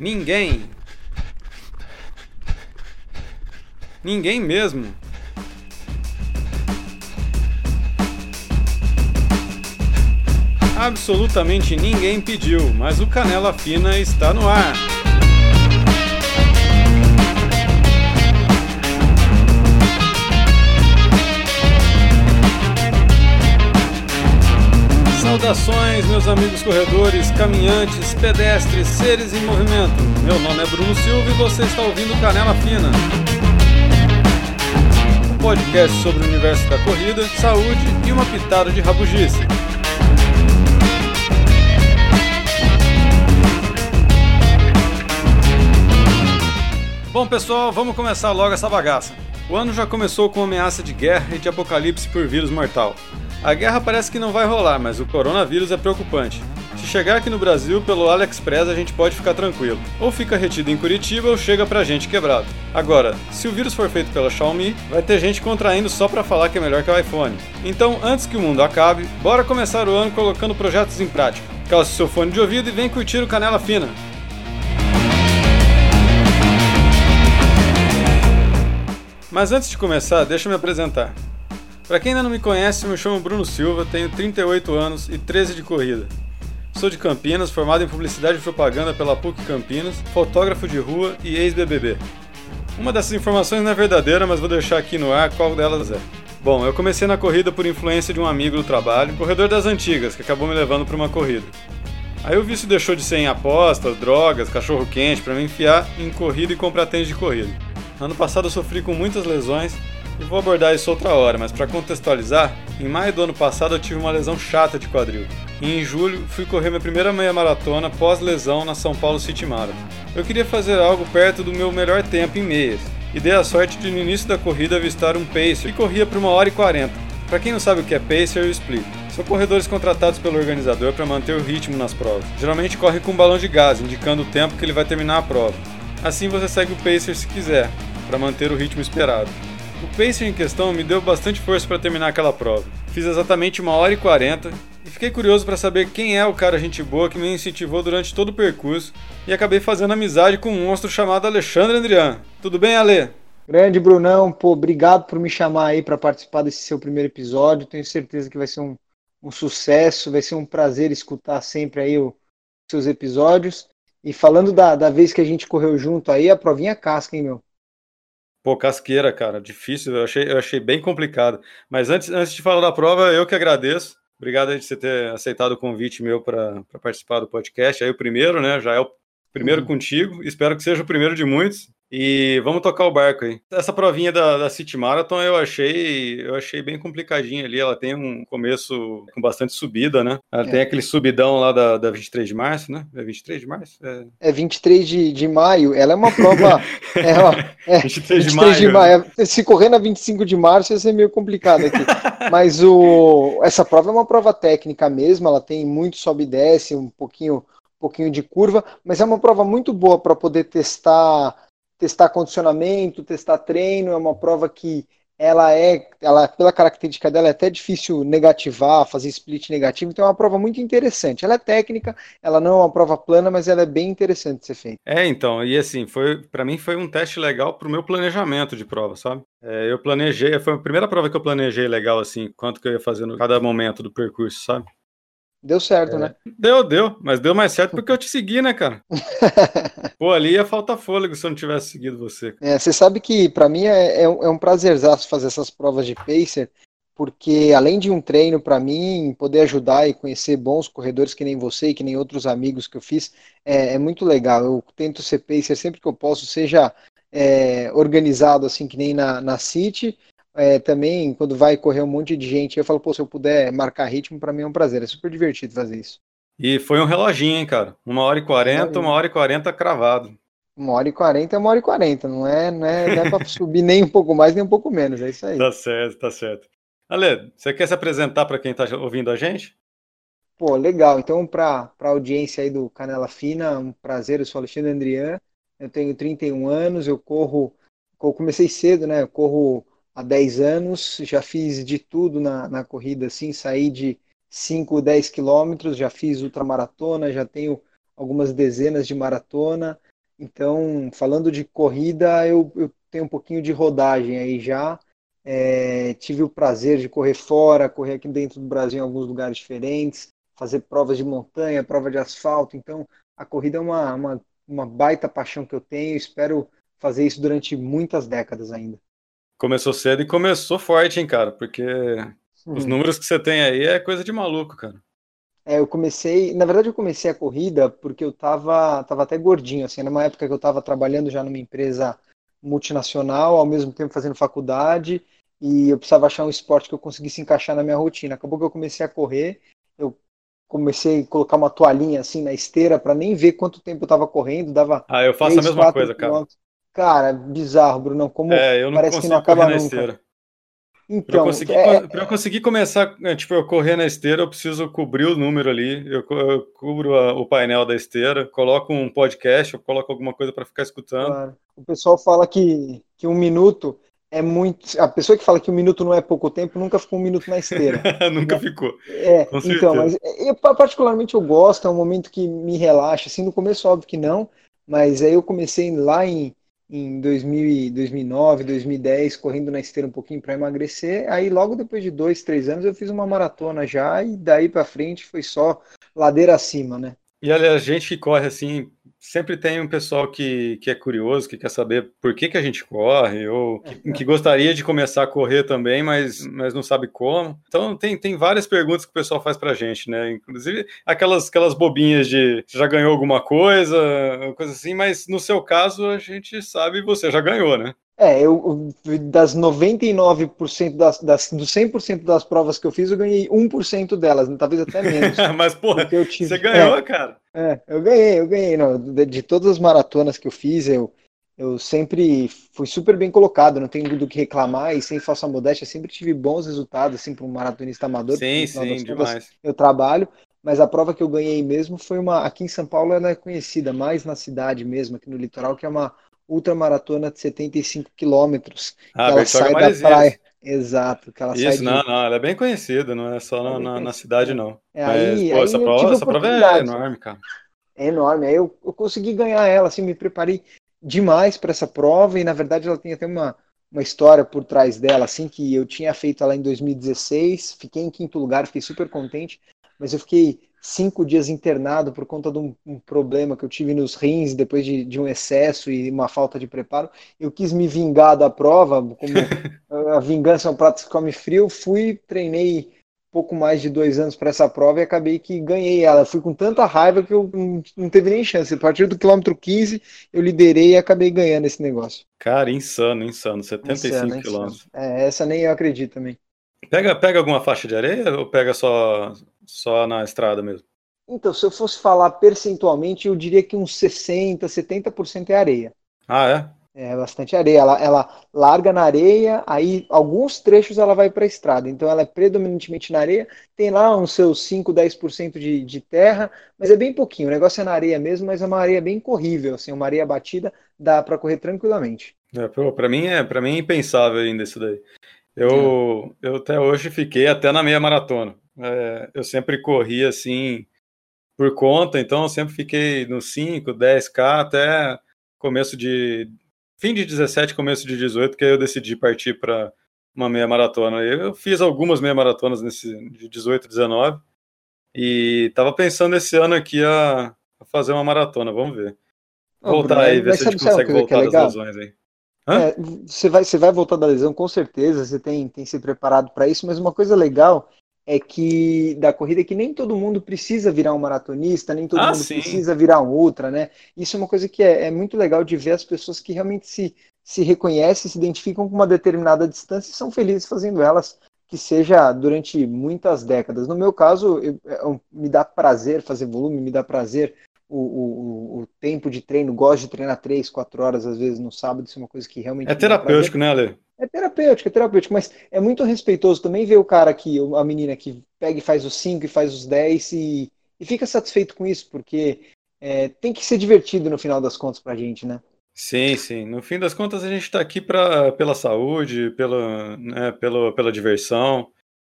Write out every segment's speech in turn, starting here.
Ninguém. Ninguém mesmo. Absolutamente ninguém pediu, mas o Canela Fina está no ar. Saudações, meus amigos corredores, caminhantes, pedestres, seres em movimento. Meu nome é Bruno Silva e você está ouvindo Canela Fina. Um podcast sobre o universo da corrida, saúde e uma pitada de rabugice. Bom, pessoal, vamos começar logo essa bagaça. O ano já começou com ameaça de guerra e de apocalipse por vírus mortal. A guerra parece que não vai rolar, mas o coronavírus é preocupante. Se chegar aqui no Brasil pelo AliExpress a gente pode ficar tranquilo. Ou fica retido em Curitiba ou chega pra gente quebrado. Agora, se o vírus for feito pela Xiaomi, vai ter gente contraindo só pra falar que é melhor que o iPhone. Então, antes que o mundo acabe, bora começar o ano colocando projetos em prática. Calce seu fone de ouvido e vem curtir o Canela Fina. Mas antes de começar, deixa eu me apresentar. Para quem ainda não me conhece, me chamo Bruno Silva, tenho 38 anos e 13 de corrida. Sou de Campinas, formado em publicidade e propaganda pela PUC Campinas, fotógrafo de rua e ex-BBB. Uma dessas informações não é verdadeira, mas vou deixar aqui no ar qual delas é. Bom, eu comecei na corrida por influência de um amigo do trabalho, corredor das antigas, que acabou me levando para uma corrida. Aí o vício deixou de ser em apostas, drogas, cachorro quente, para me enfiar em corrida e comprar tênis de corrida. Ano passado eu sofri com muitas lesões e vou abordar isso outra hora, mas para contextualizar, em maio do ano passado eu tive uma lesão chata de quadril. E em julho fui correr minha primeira meia maratona pós-lesão na São Paulo City Marathon. Eu queria fazer algo perto do meu melhor tempo em meias, e dei a sorte de no início da corrida avistar um pacer que corria por 1 hora e 40. Para quem não sabe o que é pacer, eu explico. São corredores contratados pelo organizador para manter o ritmo nas provas. Geralmente corre com um balão de gás, indicando o tempo que ele vai terminar a prova. Assim você segue o pacer se quiser, para manter o ritmo esperado. O pacer em questão me deu bastante força para terminar aquela prova. Fiz exatamente 1 hora e 40 e fiquei curioso para saber quem é o cara gente boa que me incentivou durante todo o percurso e acabei fazendo amizade com um monstro chamado Alexandre Andrian. Tudo bem, Ale? Grande Brunão, pô, obrigado por me chamar aí para participar desse seu primeiro episódio. Tenho certeza que vai ser um, um sucesso, vai ser um prazer escutar sempre aí os seus episódios. E falando da, da vez que a gente correu junto aí, a provinha casca, hein, meu? Pô, casqueira, cara, difícil, eu achei, eu achei bem complicado. Mas antes, antes de falar da prova, eu que agradeço. Obrigado aí de você ter aceitado o convite meu para participar do podcast. Aí o primeiro, né? Já é o primeiro uhum. contigo. Espero que seja o primeiro de muitos. E vamos tocar o barco aí. Essa provinha da, da City Marathon eu achei, eu achei bem complicadinha ali. Ela tem um começo com bastante subida, né? Ela é. tem aquele subidão lá da, da 23 de março, né? É 23 de março? É, é 23 de, de maio. Ela é uma prova. é, ó, é, 23, 23 de maio. De maio. Se correr na 25 de março ia ser meio complicado aqui. Mas o, essa prova é uma prova técnica mesmo. Ela tem muito sobe e desce, um pouquinho, pouquinho de curva, mas é uma prova muito boa para poder testar testar condicionamento, testar treino, é uma prova que ela é, ela pela característica dela é até difícil negativar, fazer split negativo, então é uma prova muito interessante. Ela é técnica, ela não é uma prova plana, mas ela é bem interessante de ser feita. É, então, e assim, foi para mim foi um teste legal para o meu planejamento de prova, sabe? É, eu planejei, foi a primeira prova que eu planejei legal assim, quanto que eu ia fazer no cada momento do percurso, sabe? Deu certo, é. né? Deu, deu. Mas deu mais certo porque eu te segui, né, cara? Pô, ali ia faltar fôlego se eu não tivesse seguido você. É, você sabe que para mim é, é, um, é um prazerzaço fazer essas provas de pacer, porque além de um treino para mim, poder ajudar e conhecer bons corredores que nem você e que nem outros amigos que eu fiz, é, é muito legal. Eu tento ser pacer sempre que eu posso, seja é, organizado assim que nem na, na City, é, também, quando vai correr um monte de gente, eu falo, pô, se eu puder marcar ritmo, para mim é um prazer. É super divertido fazer isso. E foi um reloginho, hein, cara? Uma hora e quarenta, uma hora e quarenta cravado. Uma hora e quarenta é uma hora e quarenta, não é, não é, não é para subir nem um pouco mais, nem um pouco menos, é isso aí. Tá certo, tá certo. Ale, você quer se apresentar para quem está ouvindo a gente? Pô, legal. Então, para a audiência aí do Canela Fina, um prazer, eu sou Alexandre Andrian, eu tenho 31 anos, eu corro, eu comecei cedo, né? Eu corro há 10 anos, já fiz de tudo na, na corrida, assim, saí de 5, 10 quilômetros, já fiz ultramaratona, já tenho algumas dezenas de maratona, Então, falando de corrida, eu, eu tenho um pouquinho de rodagem aí já. É, tive o prazer de correr fora, correr aqui dentro do Brasil em alguns lugares diferentes, fazer provas de montanha, prova de asfalto. Então, a corrida é uma, uma, uma baita paixão que eu tenho. Espero fazer isso durante muitas décadas ainda. Começou cedo e começou forte, hein, cara? Porque os números que você tem aí é coisa de maluco, cara. É, eu comecei, na verdade eu comecei a corrida porque eu tava, tava até gordinho, assim, numa época que eu tava trabalhando já numa empresa multinacional, ao mesmo tempo fazendo faculdade, e eu precisava achar um esporte que eu conseguisse encaixar na minha rotina. Acabou que eu comecei a correr, eu comecei a colocar uma toalhinha assim na esteira para nem ver quanto tempo eu tava correndo, dava Ah, eu faço 3, a mesma coisa, cara. Cara, bizarro, Bruno, como é, eu não parece que não acaba nunca. Esteira. Então, para eu, conseguir, é... eu conseguir começar, é, tipo, eu correr na esteira, eu preciso cobrir o número ali, eu, eu cubro a, o painel da esteira, coloco um podcast, eu coloco alguma coisa para ficar escutando. Claro. O pessoal fala que, que um minuto é muito. A pessoa que fala que um minuto não é pouco tempo nunca ficou um minuto na esteira. nunca né? ficou. É, então, mas eu, particularmente eu gosto, é um momento que me relaxa. Assim, no começo, óbvio que não, mas aí eu comecei lá em em 2000, 2009, 2010, correndo na esteira um pouquinho para emagrecer. Aí, logo depois de dois, três anos, eu fiz uma maratona já, e daí para frente foi só ladeira acima, né? E a gente que corre assim, sempre tem um pessoal que, que é curioso, que quer saber por que, que a gente corre, ou que, que, gostaria de começar a correr também, mas, mas não sabe como. Então tem, tem várias perguntas que o pessoal faz pra gente, né? Inclusive aquelas, aquelas bobinhas de já ganhou alguma coisa, coisa assim, mas no seu caso a gente sabe você já ganhou, né? É, eu das 99% das, das dos 100% das provas que eu fiz, eu ganhei 1% delas, talvez até menos. Mas, porra, tive, você ganhou, é, cara. É, eu ganhei, eu ganhei. Não, de, de, todas as maratonas que eu fiz, eu, eu sempre fui super bem colocado, não tenho do que reclamar e sem falsa modéstia, sempre tive bons resultados, assim, para um maratonista amador. Sim, sim, demais. Eu trabalho, mas a prova que eu ganhei mesmo foi uma. Aqui em São Paulo ela é conhecida mais na cidade mesmo, aqui no litoral, que é uma ultramaratona de 75 quilômetros. Ah, ela sai da praia. Exato, que ela Isso, sai de... não, não, ela é bem conhecida, não é só é na, na, cidade, não. É, aí, Mas, pô, essa, prova, essa prova é enorme, cara. É enorme, aí eu, eu consegui ganhar ela, assim, me preparei demais para essa prova, e na verdade ela tem até uma, uma história por trás dela, assim, que eu tinha feito ela em 2016, fiquei em quinto lugar, fiquei super contente, mas eu fiquei cinco dias internado por conta de um, um, problema que eu tive nos rins depois de, de, um excesso e uma falta de preparo. Eu quis me vingar da prova, como a vingança é um prato que come frio. Fui, treinei pouco mais de dois anos para essa prova e acabei que ganhei ela. Fui com tanta raiva que eu não, teve nem chance. A partir do quilômetro 15, eu liderei e acabei ganhando esse negócio. Cara, insano, insano. 75 insano, quilômetros. Insano. É, essa nem eu acredito também. Pega, pega alguma faixa de areia ou pega só, só na estrada mesmo? Então, se eu fosse falar percentualmente, eu diria que uns 60%, 70% é areia. Ah, é? É bastante areia. Ela, ela larga na areia, aí alguns trechos ela vai para a estrada. Então ela é predominantemente na areia. Tem lá uns seus 5, 10% de, de terra, mas é bem pouquinho. O negócio é na areia mesmo, mas é uma areia bem corrível. Assim, uma areia batida dá para correr tranquilamente. É, para mim é para mim é impensável ainda isso daí. Eu, eu até hoje fiquei até na meia maratona. É, eu sempre corri assim por conta, então eu sempre fiquei no 5, 10K até começo de. fim de 17, começo de 18, que aí eu decidi partir para uma meia maratona. Eu fiz algumas meia maratonas nesse de 18, 19 e tava pensando esse ano aqui a, a fazer uma maratona, vamos ver. Voltar aí, ver se a gente consegue voltar das lesões aí. É, você, vai, você vai voltar da lesão, com certeza, você tem, tem se preparado para isso, mas uma coisa legal é que da corrida é que nem todo mundo precisa virar um maratonista, nem todo ah, mundo sim. precisa virar um ultra, né? Isso é uma coisa que é, é, muito legal de ver as pessoas que realmente se, se reconhecem, se identificam com uma determinada distância e são felizes fazendo elas, que seja durante muitas décadas. No meu caso, eu, eu, é me dá prazer fazer volume, me dá prazer o, o, o, tempo de treino, gosto de treinar três, quatro horas às vezes no sábado, isso é uma coisa que realmente. É terapêutico, né, Ale? É terapêutico, é terapêutico, mas é muito respeitoso também ver o cara que, a menina que pega e faz os cinco e faz os dez e, e fica satisfeito com isso, porque é, tem que ser divertido no final das contas pra gente, né? Sim, sim. No fim das contas, a gente está aqui pra, pela saúde, pela, né, pela, pela diversão,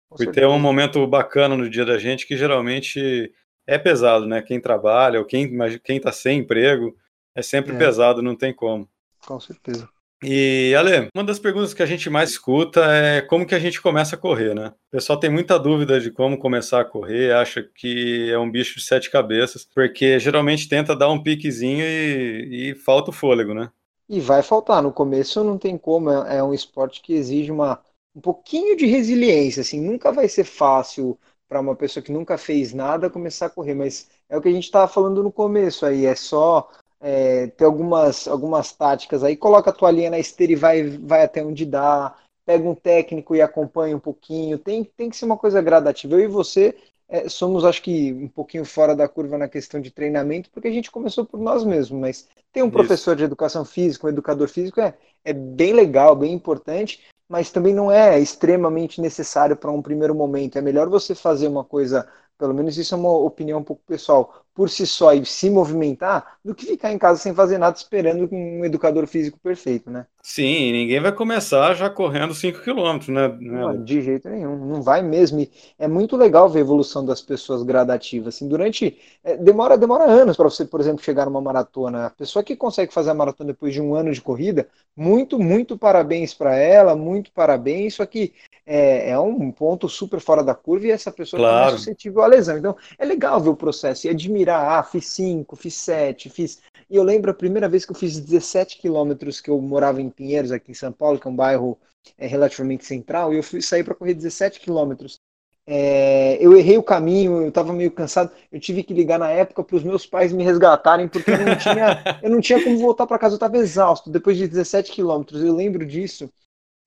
por ter um momento bacana no dia da gente, que geralmente é pesado, né? Quem trabalha ou quem quem está sem emprego é sempre é. pesado, não tem como. Com certeza. E, Ale, uma das perguntas que a gente mais escuta é como que a gente começa a correr, né? O pessoal tem muita dúvida de como começar a correr, acha que é um bicho de sete cabeças, porque geralmente tenta dar um piquezinho e, e falta o fôlego, né? E vai faltar, no começo não tem como, é, é um esporte que exige uma, um pouquinho de resiliência, assim, nunca vai ser fácil para uma pessoa que nunca fez nada começar a correr, mas é o que a gente estava falando no começo aí, é só é, ter algumas, algumas táticas aí, coloca a toalhinha na esteira e vai, vai até onde dá, pega um técnico e acompanha um pouquinho, tem, tem que ser uma coisa gradativa. Eu e você é, somos, acho que, um pouquinho fora da curva na questão de treinamento, porque a gente começou por nós mesmos, mas ter um Isso. professor de educação física, um educador físico é, é bem legal, bem importante, mas também não é extremamente necessário para um primeiro momento. É melhor você fazer uma coisa pelo menos isso é uma opinião um pouco pessoal, por si só e se movimentar, do que ficar em casa sem fazer nada esperando um educador físico perfeito, né? Sim, ninguém vai começar já correndo 5 km, né? Não, de jeito nenhum, não vai mesmo. E é muito legal ver a evolução das pessoas gradativas. Assim, durante. É, demora, demora anos para você, por exemplo, chegar numa maratona. A pessoa que consegue fazer a maratona depois de um ano de corrida, muito, muito parabéns para ela, muito parabéns. Só que é, é, um ponto super fora da curva e essa pessoa claro. é suscetível à lesão. Então, é legal ver o processo e admirar. Ah, fiz 5, fiz 7, fiz. E eu lembro a primeira vez que eu fiz 17 quilômetros, que eu morava em Pinheiros, aqui em São Paulo, que é um bairro é, relativamente central, e eu fui sair para correr 17 quilômetros. É, eu errei o caminho, eu estava meio cansado, eu tive que ligar na época para os meus pais me resgatarem, porque eu não tinha, eu não tinha como voltar para casa, eu estava exausto, depois de 17 quilômetros, eu lembro disso, eu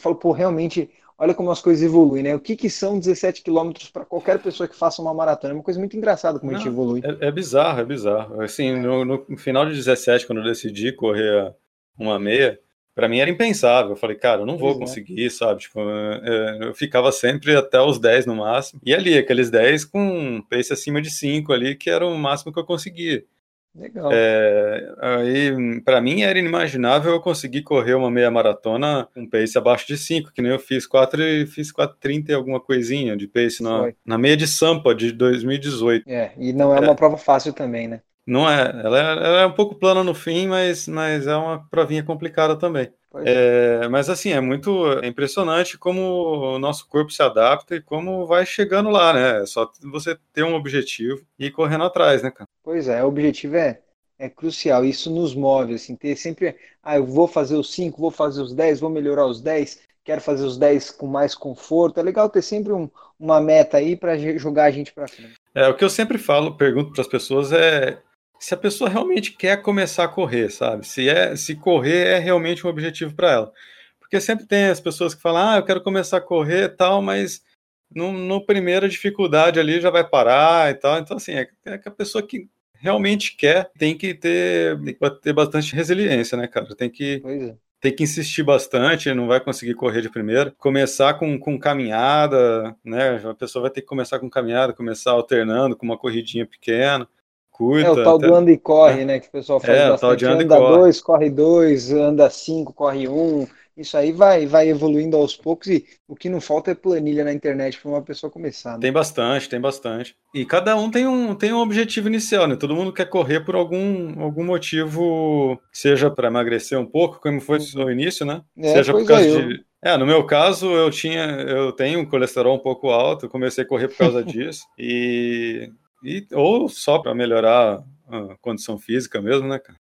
falo, pô, realmente olha como as coisas evoluem, né? O que, que são 17 quilômetros para qualquer pessoa que faça uma maratona? É uma coisa muito engraçada como Não, a gente evolui. É, é, bizarro, é bizarro. Assim, no, no, final de 17, quando eu decidi correr uma meia, para mim era impensável. Eu falei, cara, eu não vou é. conseguir, é. sabe? Tipo, eu ficava sempre até os 10 no máximo. E ali, aqueles 10 com pace acima de 5 ali, que era o máximo que eu conseguia. Legal. É, aí, para mim era inimaginável eu conseguir correr uma meia maratona com pace abaixo de 5, que nem eu fiz 4 e fiz 4,30 e alguma coisinha de pace na, na meia de Sampa de 2018. É, e não é, é uma prova fácil também, né? Não é, ela é, ela é um pouco plana no fim, mas, mas é uma provinha complicada também. É, mas assim, é muito é impressionante como o nosso corpo se adapta e como vai chegando lá, né? É só você ter um objetivo e ir correndo atrás, né, cara? Pois é, o objetivo é, é crucial, isso nos move, assim, ter sempre, ah, eu vou fazer os 5, vou fazer os 10, vou melhorar os 10, quero fazer os 10 com mais conforto. É legal ter sempre um, uma meta aí para jogar a gente para frente. É, o que eu sempre falo, pergunto para as pessoas é se a pessoa realmente quer começar a correr, sabe? Se é, se correr é realmente um objetivo para ela. Porque sempre tem as pessoas que falam: "Ah, eu quero começar a correr", tal, mas no, no primeira dificuldade ali já vai parar e tal. Então assim, é, é que a pessoa que realmente quer tem que ter, tem que ter bastante resiliência, né, cara? Tem que é. tem que insistir bastante, não vai conseguir correr de primeira. Começar com, com caminhada, né? A pessoa vai ter que começar com caminhada, começar alternando com uma corridinha pequena curta. É o tal até... do anda e corre, é. né? Que o pessoal faz é, bastante. anda, anda dois, corre dois, anda cinco, corre um. Isso aí vai, vai evoluindo aos poucos e o que não falta é planilha na internet para uma pessoa começar. Né? Tem bastante, tem bastante. E cada um tem um, tem um objetivo inicial, né? Todo mundo quer correr por algum, algum motivo, seja para emagrecer um pouco, como foi no início, né? É, seja por causa é, de. É, no meu caso, eu tinha, eu tenho um colesterol um pouco alto, comecei a correr por causa disso. E e, ou só para melhorar a condição física mesmo, né, cara?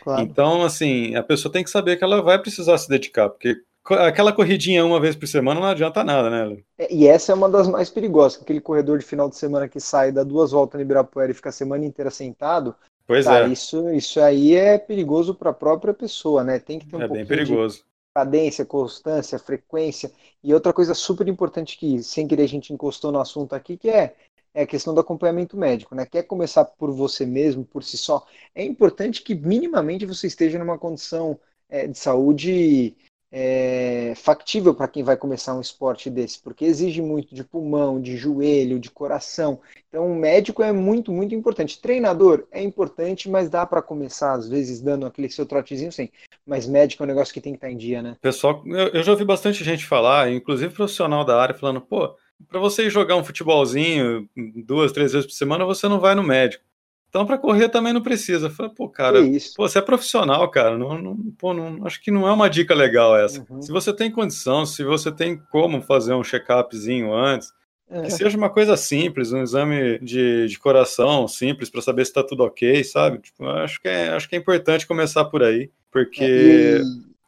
Claro. Então, assim, a pessoa tem que saber que ela vai precisar se dedicar, porque aquela corridinha uma vez por semana não adianta nada, né? É, e essa é uma das mais perigosas, aquele corredor de final de semana que sai, dá duas voltas no Ibirapuera e fica a semana inteira sentado. Pois cara, é. Isso, isso aí é perigoso para a própria pessoa, né? Tem que ter um é bem perigoso. cadência, constância, frequência. E outra coisa super importante que, sem querer, a gente encostou no assunto aqui, que é é a questão do acompanhamento médico, né? Quer começar por você mesmo, por si só, é importante que minimamente você esteja numa condição é, de saúde é, factível para quem vai começar um esporte desse, porque exige muito de pulmão, de joelho, de coração. Então, o médico é muito, muito importante. Treinador é importante, mas dá para começar, às vezes, dando aquele seu trotezinho sim. Mas médico é um negócio que tem que estar tá em dia, né? Pessoal, eu, eu já ouvi bastante gente falar, inclusive profissional da área, falando, pô para você jogar um futebolzinho duas, três vezes por semana, você não vai no médico. Então, para correr também não precisa. Falei, pô, cara, pô, você é profissional, cara. Não, não, pô, não, acho que não é uma dica legal essa. Uhum. Se você tem condição, se você tem como fazer um check-upzinho antes, é. que seja uma coisa simples, um exame de, de coração simples para saber se está tudo ok, sabe? Tipo, acho, que é, acho que é importante começar por aí, porque é,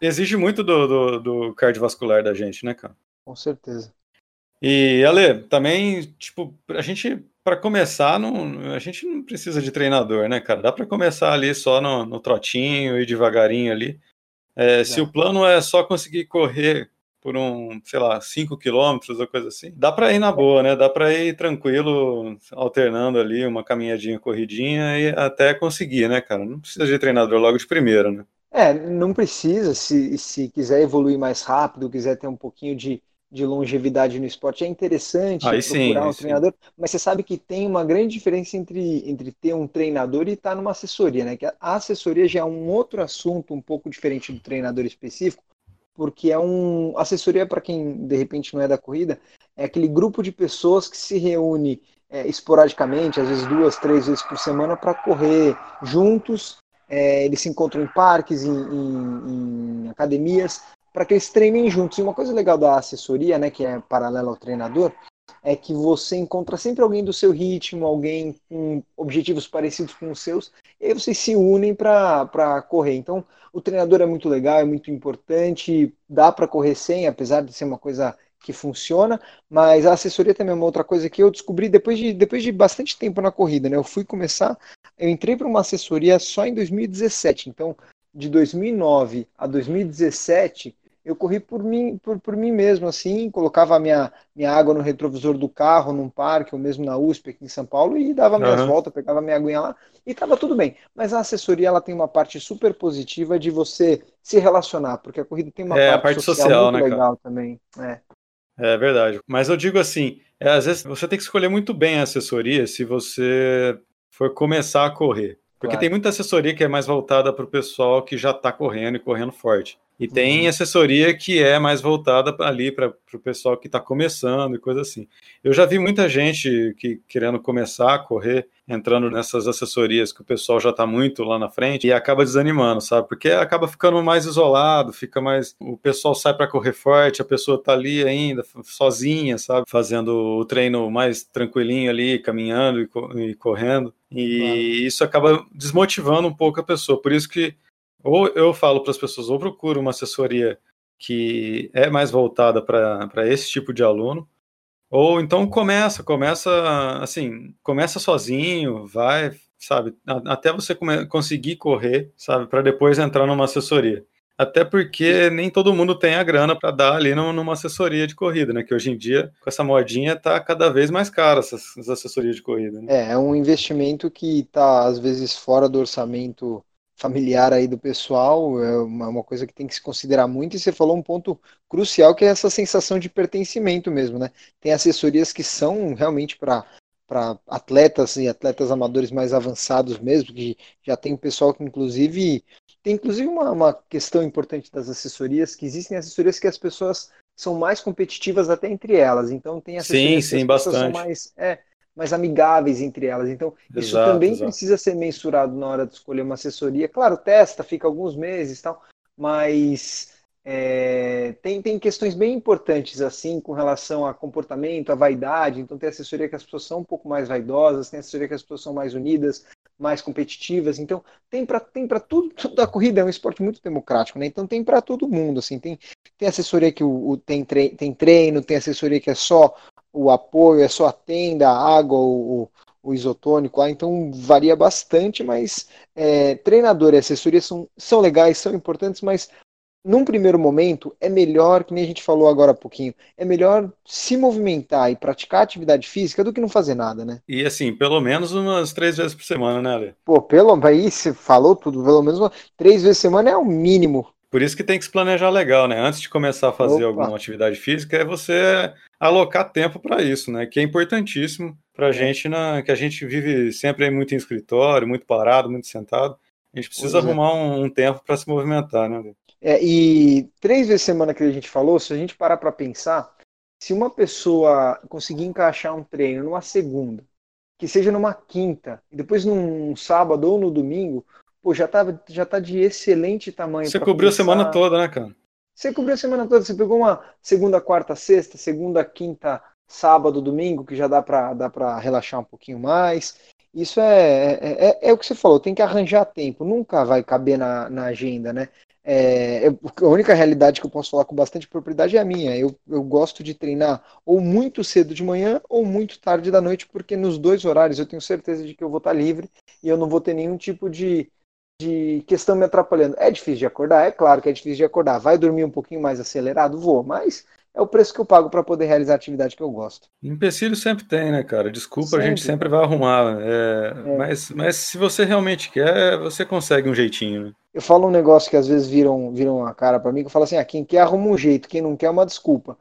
e... exige muito do, do, do cardiovascular da gente, né, cara? Com certeza. E, Ale, também, tipo, a gente para começar, não, a gente não precisa de treinador, né, cara? Dá para começar ali só no, no trotinho e devagarinho ali. É, se o plano é só conseguir correr por um, sei lá, 5 quilômetros ou coisa assim, dá para ir na boa, né? Dá para ir tranquilo, alternando ali uma caminhadinha, corridinha e até conseguir, né, cara? Não precisa de treinador logo de primeira, né? É, não precisa. Se, se quiser evoluir mais rápido, quiser ter um pouquinho de, de longevidade no esporte. É interessante procurar sim, um treinador, sim. mas você sabe que tem uma grande diferença entre, entre ter um treinador e estar numa assessoria, né? Que a assessoria já é um outro assunto um pouco diferente do treinador específico, porque é um assessoria para quem de repente não é da corrida, é aquele grupo de pessoas que se reúne é, esporadicamente, às vezes duas, três vezes por semana, para correr juntos. É, eles se encontram em parques, em, em, em academias, para que eles treinem juntos. E uma coisa legal da assessoria, né, que é paralela ao treinador, é que você encontra sempre alguém do seu ritmo, alguém com objetivos parecidos com os seus, e aí vocês se unem para correr. Então, o treinador é muito legal, é muito importante, dá para correr sem, apesar de ser uma coisa que funciona, mas a assessoria também é uma outra coisa que eu descobri depois de, depois de bastante tempo na corrida, né? Eu fui começar, eu entrei para uma assessoria só em 2017, então de 2009 a 2017 eu corri por mim, por, por mim mesmo, assim, colocava a minha, minha água no retrovisor do carro, num parque, ou mesmo na USP aqui em São Paulo, e dava minhas uhum. voltas, pegava minha aguinha lá, e tava tudo bem. Mas a assessoria, ela tem uma parte super positiva de você se relacionar, porque a corrida tem uma é, parte, parte, social, social muito né, legal cara? também. É. é verdade. Mas eu digo assim, é, às vezes você tem que escolher muito bem a assessoria se você for começar a correr. Porque claro. tem muita assessoria que é mais voltada para o pessoal que já está correndo e correndo forte. E tem uhum. assessoria que é mais voltada ali para o pessoal que está começando e coisa assim. Eu já vi muita gente que querendo começar a correr, entrando nessas assessorias que o pessoal já está muito lá na frente e acaba desanimando, sabe? Porque acaba ficando mais isolado, fica mais. O pessoal sai para correr forte, a pessoa está ali ainda, sozinha, sabe? Fazendo o treino mais tranquilinho ali, caminhando e, correndo. E claro. isso acaba desmotivando um pouco a pessoa. Por isso que ou eu falo para as pessoas, ou procuro uma assessoria que é mais voltada para esse tipo de aluno, ou então começa, começa assim, começa sozinho, vai, sabe, até você conseguir correr, sabe, para depois entrar numa assessoria. Até porque nem todo mundo tem a grana para dar ali numa assessoria de corrida, né? Que hoje em dia, com essa modinha, tá cada vez mais cara essas, assessorias de corrida. Né? É, é um investimento que tá, às vezes, fora do orçamento familiar aí do pessoal, é uma, uma, coisa que tem que se considerar muito, e você falou um ponto crucial que é essa sensação de pertencimento mesmo, né? Tem assessorias que são realmente para para atletas e atletas amadores mais avançados mesmo, que já tem pessoal que inclusive tem inclusive uma, uma questão importante das assessorias, que existem assessorias que as pessoas são mais competitivas até entre elas. Então tem assessorias sim, sim, que as bastante. são mais é, mais amigáveis entre elas. Então, exato, isso também exato. precisa ser mensurado na hora de escolher uma assessoria. Claro, testa, fica alguns meses tal, mas é, tem, tem questões bem importantes assim com relação a comportamento, a vaidade. Então, tem assessoria que as pessoas são um pouco mais vaidosas, tem assessoria que as pessoas são mais unidas, mais competitivas. Então, tem para tem tudo, tudo da corrida, é um esporte muito democrático, né? Então, tem para todo mundo, assim, tem tem assessoria que o, o tem, tre tem treino, tem assessoria que é só o apoio, é só a tenda, a água, o, o isotônico lá, então varia bastante, mas é, treinador e assessoria são, são legais, são importantes, mas num primeiro momento é melhor, que nem a gente falou agora há pouquinho, é melhor se movimentar e praticar atividade física do que não fazer nada, né? E assim, pelo menos umas três vezes por semana, né, Ale? Pô, pelo aí você falou tudo, pelo menos uma, três vezes por semana é o mínimo. Por isso que tem que se planejar legal, né? Antes de começar a fazer Opa. alguma atividade física, é você alocar tempo para isso, né? Que é importantíssimo para a é. gente, na, que a gente vive sempre muito em escritório, muito parado, muito sentado. A gente precisa pois é. arrumar é. um, um, tempo para se movimentar, né? É, e três vezes semana que a gente falou, se a gente parar para pensar, se uma pessoa conseguir encaixar um treino numa segunda, que seja numa quinta, e depois num sábado ou no domingo, pô, já tá, já tá de excelente tamanho. Você cobriu começar... a semana toda, né, cara? Você cobriu a semana toda, você pegou uma segunda, quarta, sexta, segunda, quinta, sábado, domingo, que já dá para dá relaxar um pouquinho mais. Isso é, é, é, é, o que você falou, tem que arranjar tempo, nunca vai caber na, na agenda, né? É, a única realidade que eu posso falar com bastante propriedade é a minha. Eu, eu gosto de treinar ou muito cedo de manhã ou muito tarde da noite, porque nos dois horários eu tenho certeza de que eu vou estar livre e eu não vou ter nenhum tipo de, de questão me atrapalhando. É difícil de acordar? É claro que é difícil de acordar. Vai dormir um pouquinho mais acelerado? Vou, mas é o preço que eu pago para poder realizar a atividade que eu gosto. Empecilho sempre tem, né, cara? Desculpa, sempre. a gente sempre vai arrumar. É, é. Mas, mas se você realmente quer, você consegue um jeitinho, né? Eu falo um negócio que às vezes viram, viram a cara para mim, que eu falo assim, ah, quem quer arruma um jeito, quem não quer é uma desculpa.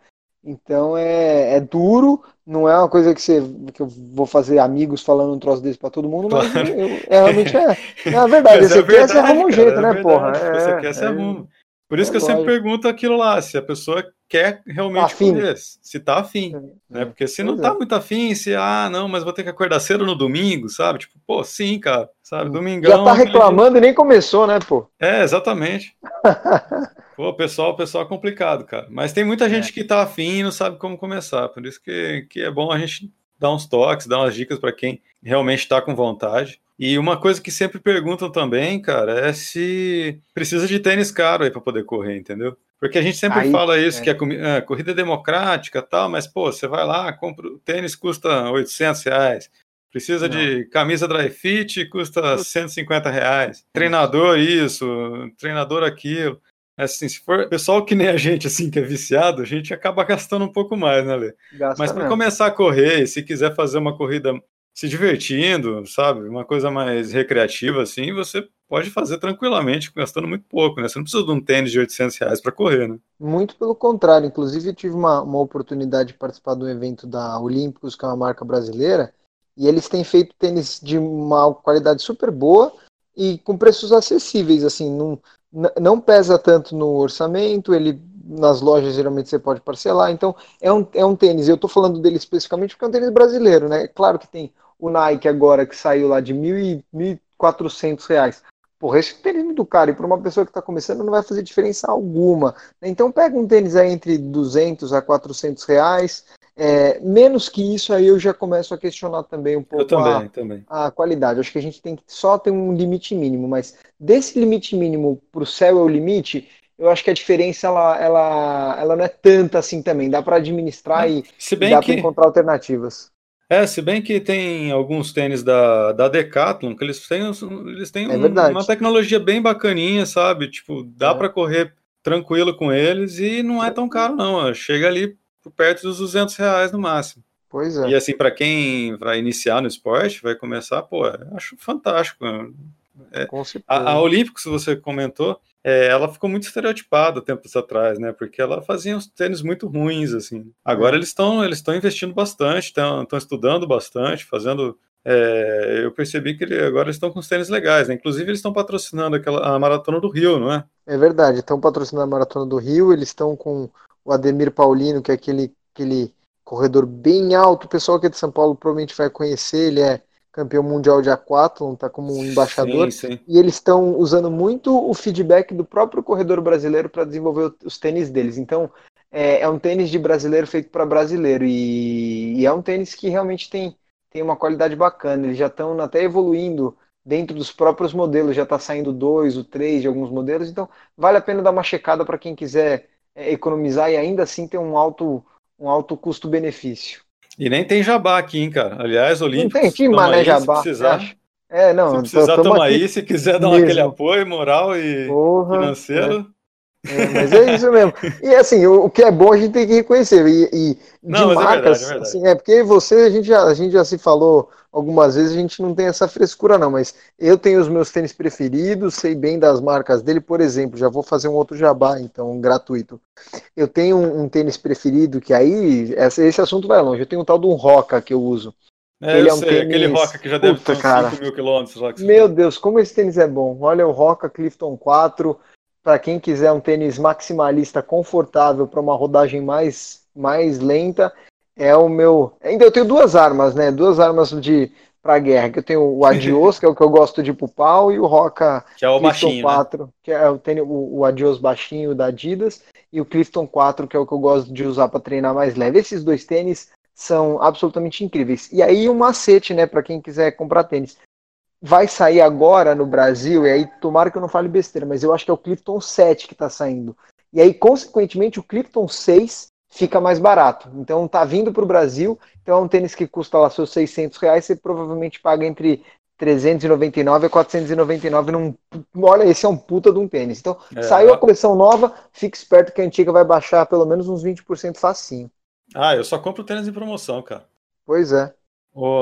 Então é, é duro, não é uma coisa que, você, que eu vou fazer amigos falando um troço desse para todo mundo, mas claro. eu, eu, é, realmente é. É a verdade, você é verdade, quer, você arruma um jeito, né, é porra? você quer, você arruma. Por isso que eu sempre pergunto aquilo lá, se a pessoa quer realmente tá correr, se tá afim, né? Porque se não tá muito afim, se, ah, não, mas vou ter que acordar cedo no domingo, sabe? Tipo, pô, sim, cara, sabe? Domingão. Já tá reclamando e nem começou, né, pô? É, exatamente. pô, pessoal, pessoal é complicado, cara. Mas tem muita gente é. que tá afim e não sabe como começar, por isso que, que é bom a gente dar uns toques, dar umas dicas para quem realmente está com vontade. E uma coisa que sempre perguntam também, cara, é se precisa de tênis caro aí para poder correr, entendeu? Porque a gente sempre aí, fala isso, é. que a, corrida é democrática tal, mas, pô, você vai lá, compra o tênis custa 800 reais. Precisa Não. de camisa dry fit, custa 150 reais. Treinador isso, treinador aquilo. Assim, se for pessoal que nem a gente, assim, que é viciado, a gente acaba gastando um pouco mais, né, Lê? Gasta Mas para começar a correr, se quiser fazer uma corrida se divertindo, sabe? Uma coisa mais recreativa, assim, você pode fazer tranquilamente, gastando muito pouco, né? Você não precisa de um tênis de 800 reais para correr, né? Muito pelo contrário. Inclusive, eu tive uma, uma oportunidade de participar do evento da Olímpicos, que é uma marca brasileira, e eles têm feito tênis de uma qualidade super boa e com preços acessíveis, assim, não, não pesa tanto no orçamento, ele nas lojas geralmente você pode parcelar, então é um, é um tênis, eu estou falando dele especificamente porque é um tênis brasileiro, né? Claro que tem o Nike agora que saiu lá de 1.400 reais. Porra, esse tênis é muito caro e para uma pessoa que está começando não vai fazer diferença alguma. Então pega um tênis aí entre 200 a 400 reais. É, menos que isso aí eu já começo a questionar também um pouco também, a, também. a qualidade. Acho que a gente tem que só ter um limite mínimo, mas desse limite mínimo para o céu é o limite, eu acho que a diferença ela, ela, ela não é tanta assim também. Dá para administrar e, e dá que... para encontrar alternativas. É, se bem que tem alguns tênis da, da Decathlon que eles têm, eles têm é um, uma tecnologia bem bacaninha, sabe? Tipo, dá é. para correr tranquilo com eles e não é tão caro, não. Chega ali perto dos 200 reais no máximo. Pois é. E assim, para quem vai iniciar no esporte, vai começar, pô, acho fantástico. É, a, a Olímpicos, você comentou, é, ela ficou muito estereotipada tempos atrás, né? Porque ela fazia uns tênis muito ruins, assim. Agora é. eles estão eles estão investindo bastante, estão estudando bastante, fazendo. É, eu percebi que ele, agora estão com os tênis legais, né? Inclusive eles estão patrocinando aquela a maratona do Rio, não é? É verdade, estão patrocinando a maratona do Rio. Eles estão com o Ademir Paulino, que é aquele aquele corredor bem alto. O pessoal aqui de São Paulo provavelmente vai conhecer. Ele é campeão mundial de aquatlon, está como um embaixador, sim, sim. e eles estão usando muito o feedback do próprio corredor brasileiro para desenvolver os tênis deles. Então, é, é um tênis de brasileiro feito para brasileiro, e, e, é um tênis que realmente tem, tem uma qualidade bacana. Eles já estão até evoluindo dentro dos próprios modelos, já está saindo dois, o três de alguns modelos, então vale a pena dar uma checada para quem quiser é, economizar e ainda assim ter um alto, um alto custo-benefício. E nem tem jabá aqui, hein, cara. Aliás, Olímpicos. Não tem que mané jabá. Se precisar, é, não. Se precisar, toma aí. Se quiser dar aquele apoio moral e Porra, financeiro. É. É, mas é isso mesmo. E assim, o, o, que é bom a gente tem que reconhecer. E, e de não, marcas, é verdade, é verdade. Assim, é porque você, a gente, já, a gente já se falou algumas vezes, a gente não tem essa frescura, não. Mas eu tenho os meus tênis preferidos, sei bem das marcas dele, por exemplo, já vou fazer um outro jabá, então, gratuito. Eu tenho um, um tênis preferido que aí, esse, esse assunto vai longe. Eu tenho um tal de um Roca que eu uso. É, ele é um sei, tênis... aquele Roca que já deve Puta, ter uns 5 mil quilômetros lá. Meu Deus, como esse tênis é bom. Olha o Roca Clifton 4, para quem quiser um tênis maximalista confortável para uma rodagem mais, mais lenta, é o meu. Ainda eu tenho duas armas, né? Duas armas de para guerra. Que eu tenho o Adios, que é o que eu gosto de ir pro pau, e o Roca que é o baixinho, 4, né? que é o, tênis, o, o Adios baixinho da Adidas, e o Clifton 4, que é o que eu gosto de usar para treinar mais leve. Esses dois tênis são absolutamente incríveis. E aí um macete, né, para quem quiser comprar tênis. Vai sair agora no Brasil, e aí tomara que eu não fale besteira, mas eu acho que é o Clifton 7 que está saindo. E aí, consequentemente, o Clifton 6 fica mais barato. Então tá vindo para o Brasil, então é um tênis que custa lá seus 600 reais, você provavelmente paga entre 399 e 499 num... Olha, esse é um puta de um tênis. Então, é. saiu a coleção nova, fique esperto que a antiga vai baixar pelo menos uns 20% facinho. Ah, eu só compro tênis em promoção, cara. Pois é.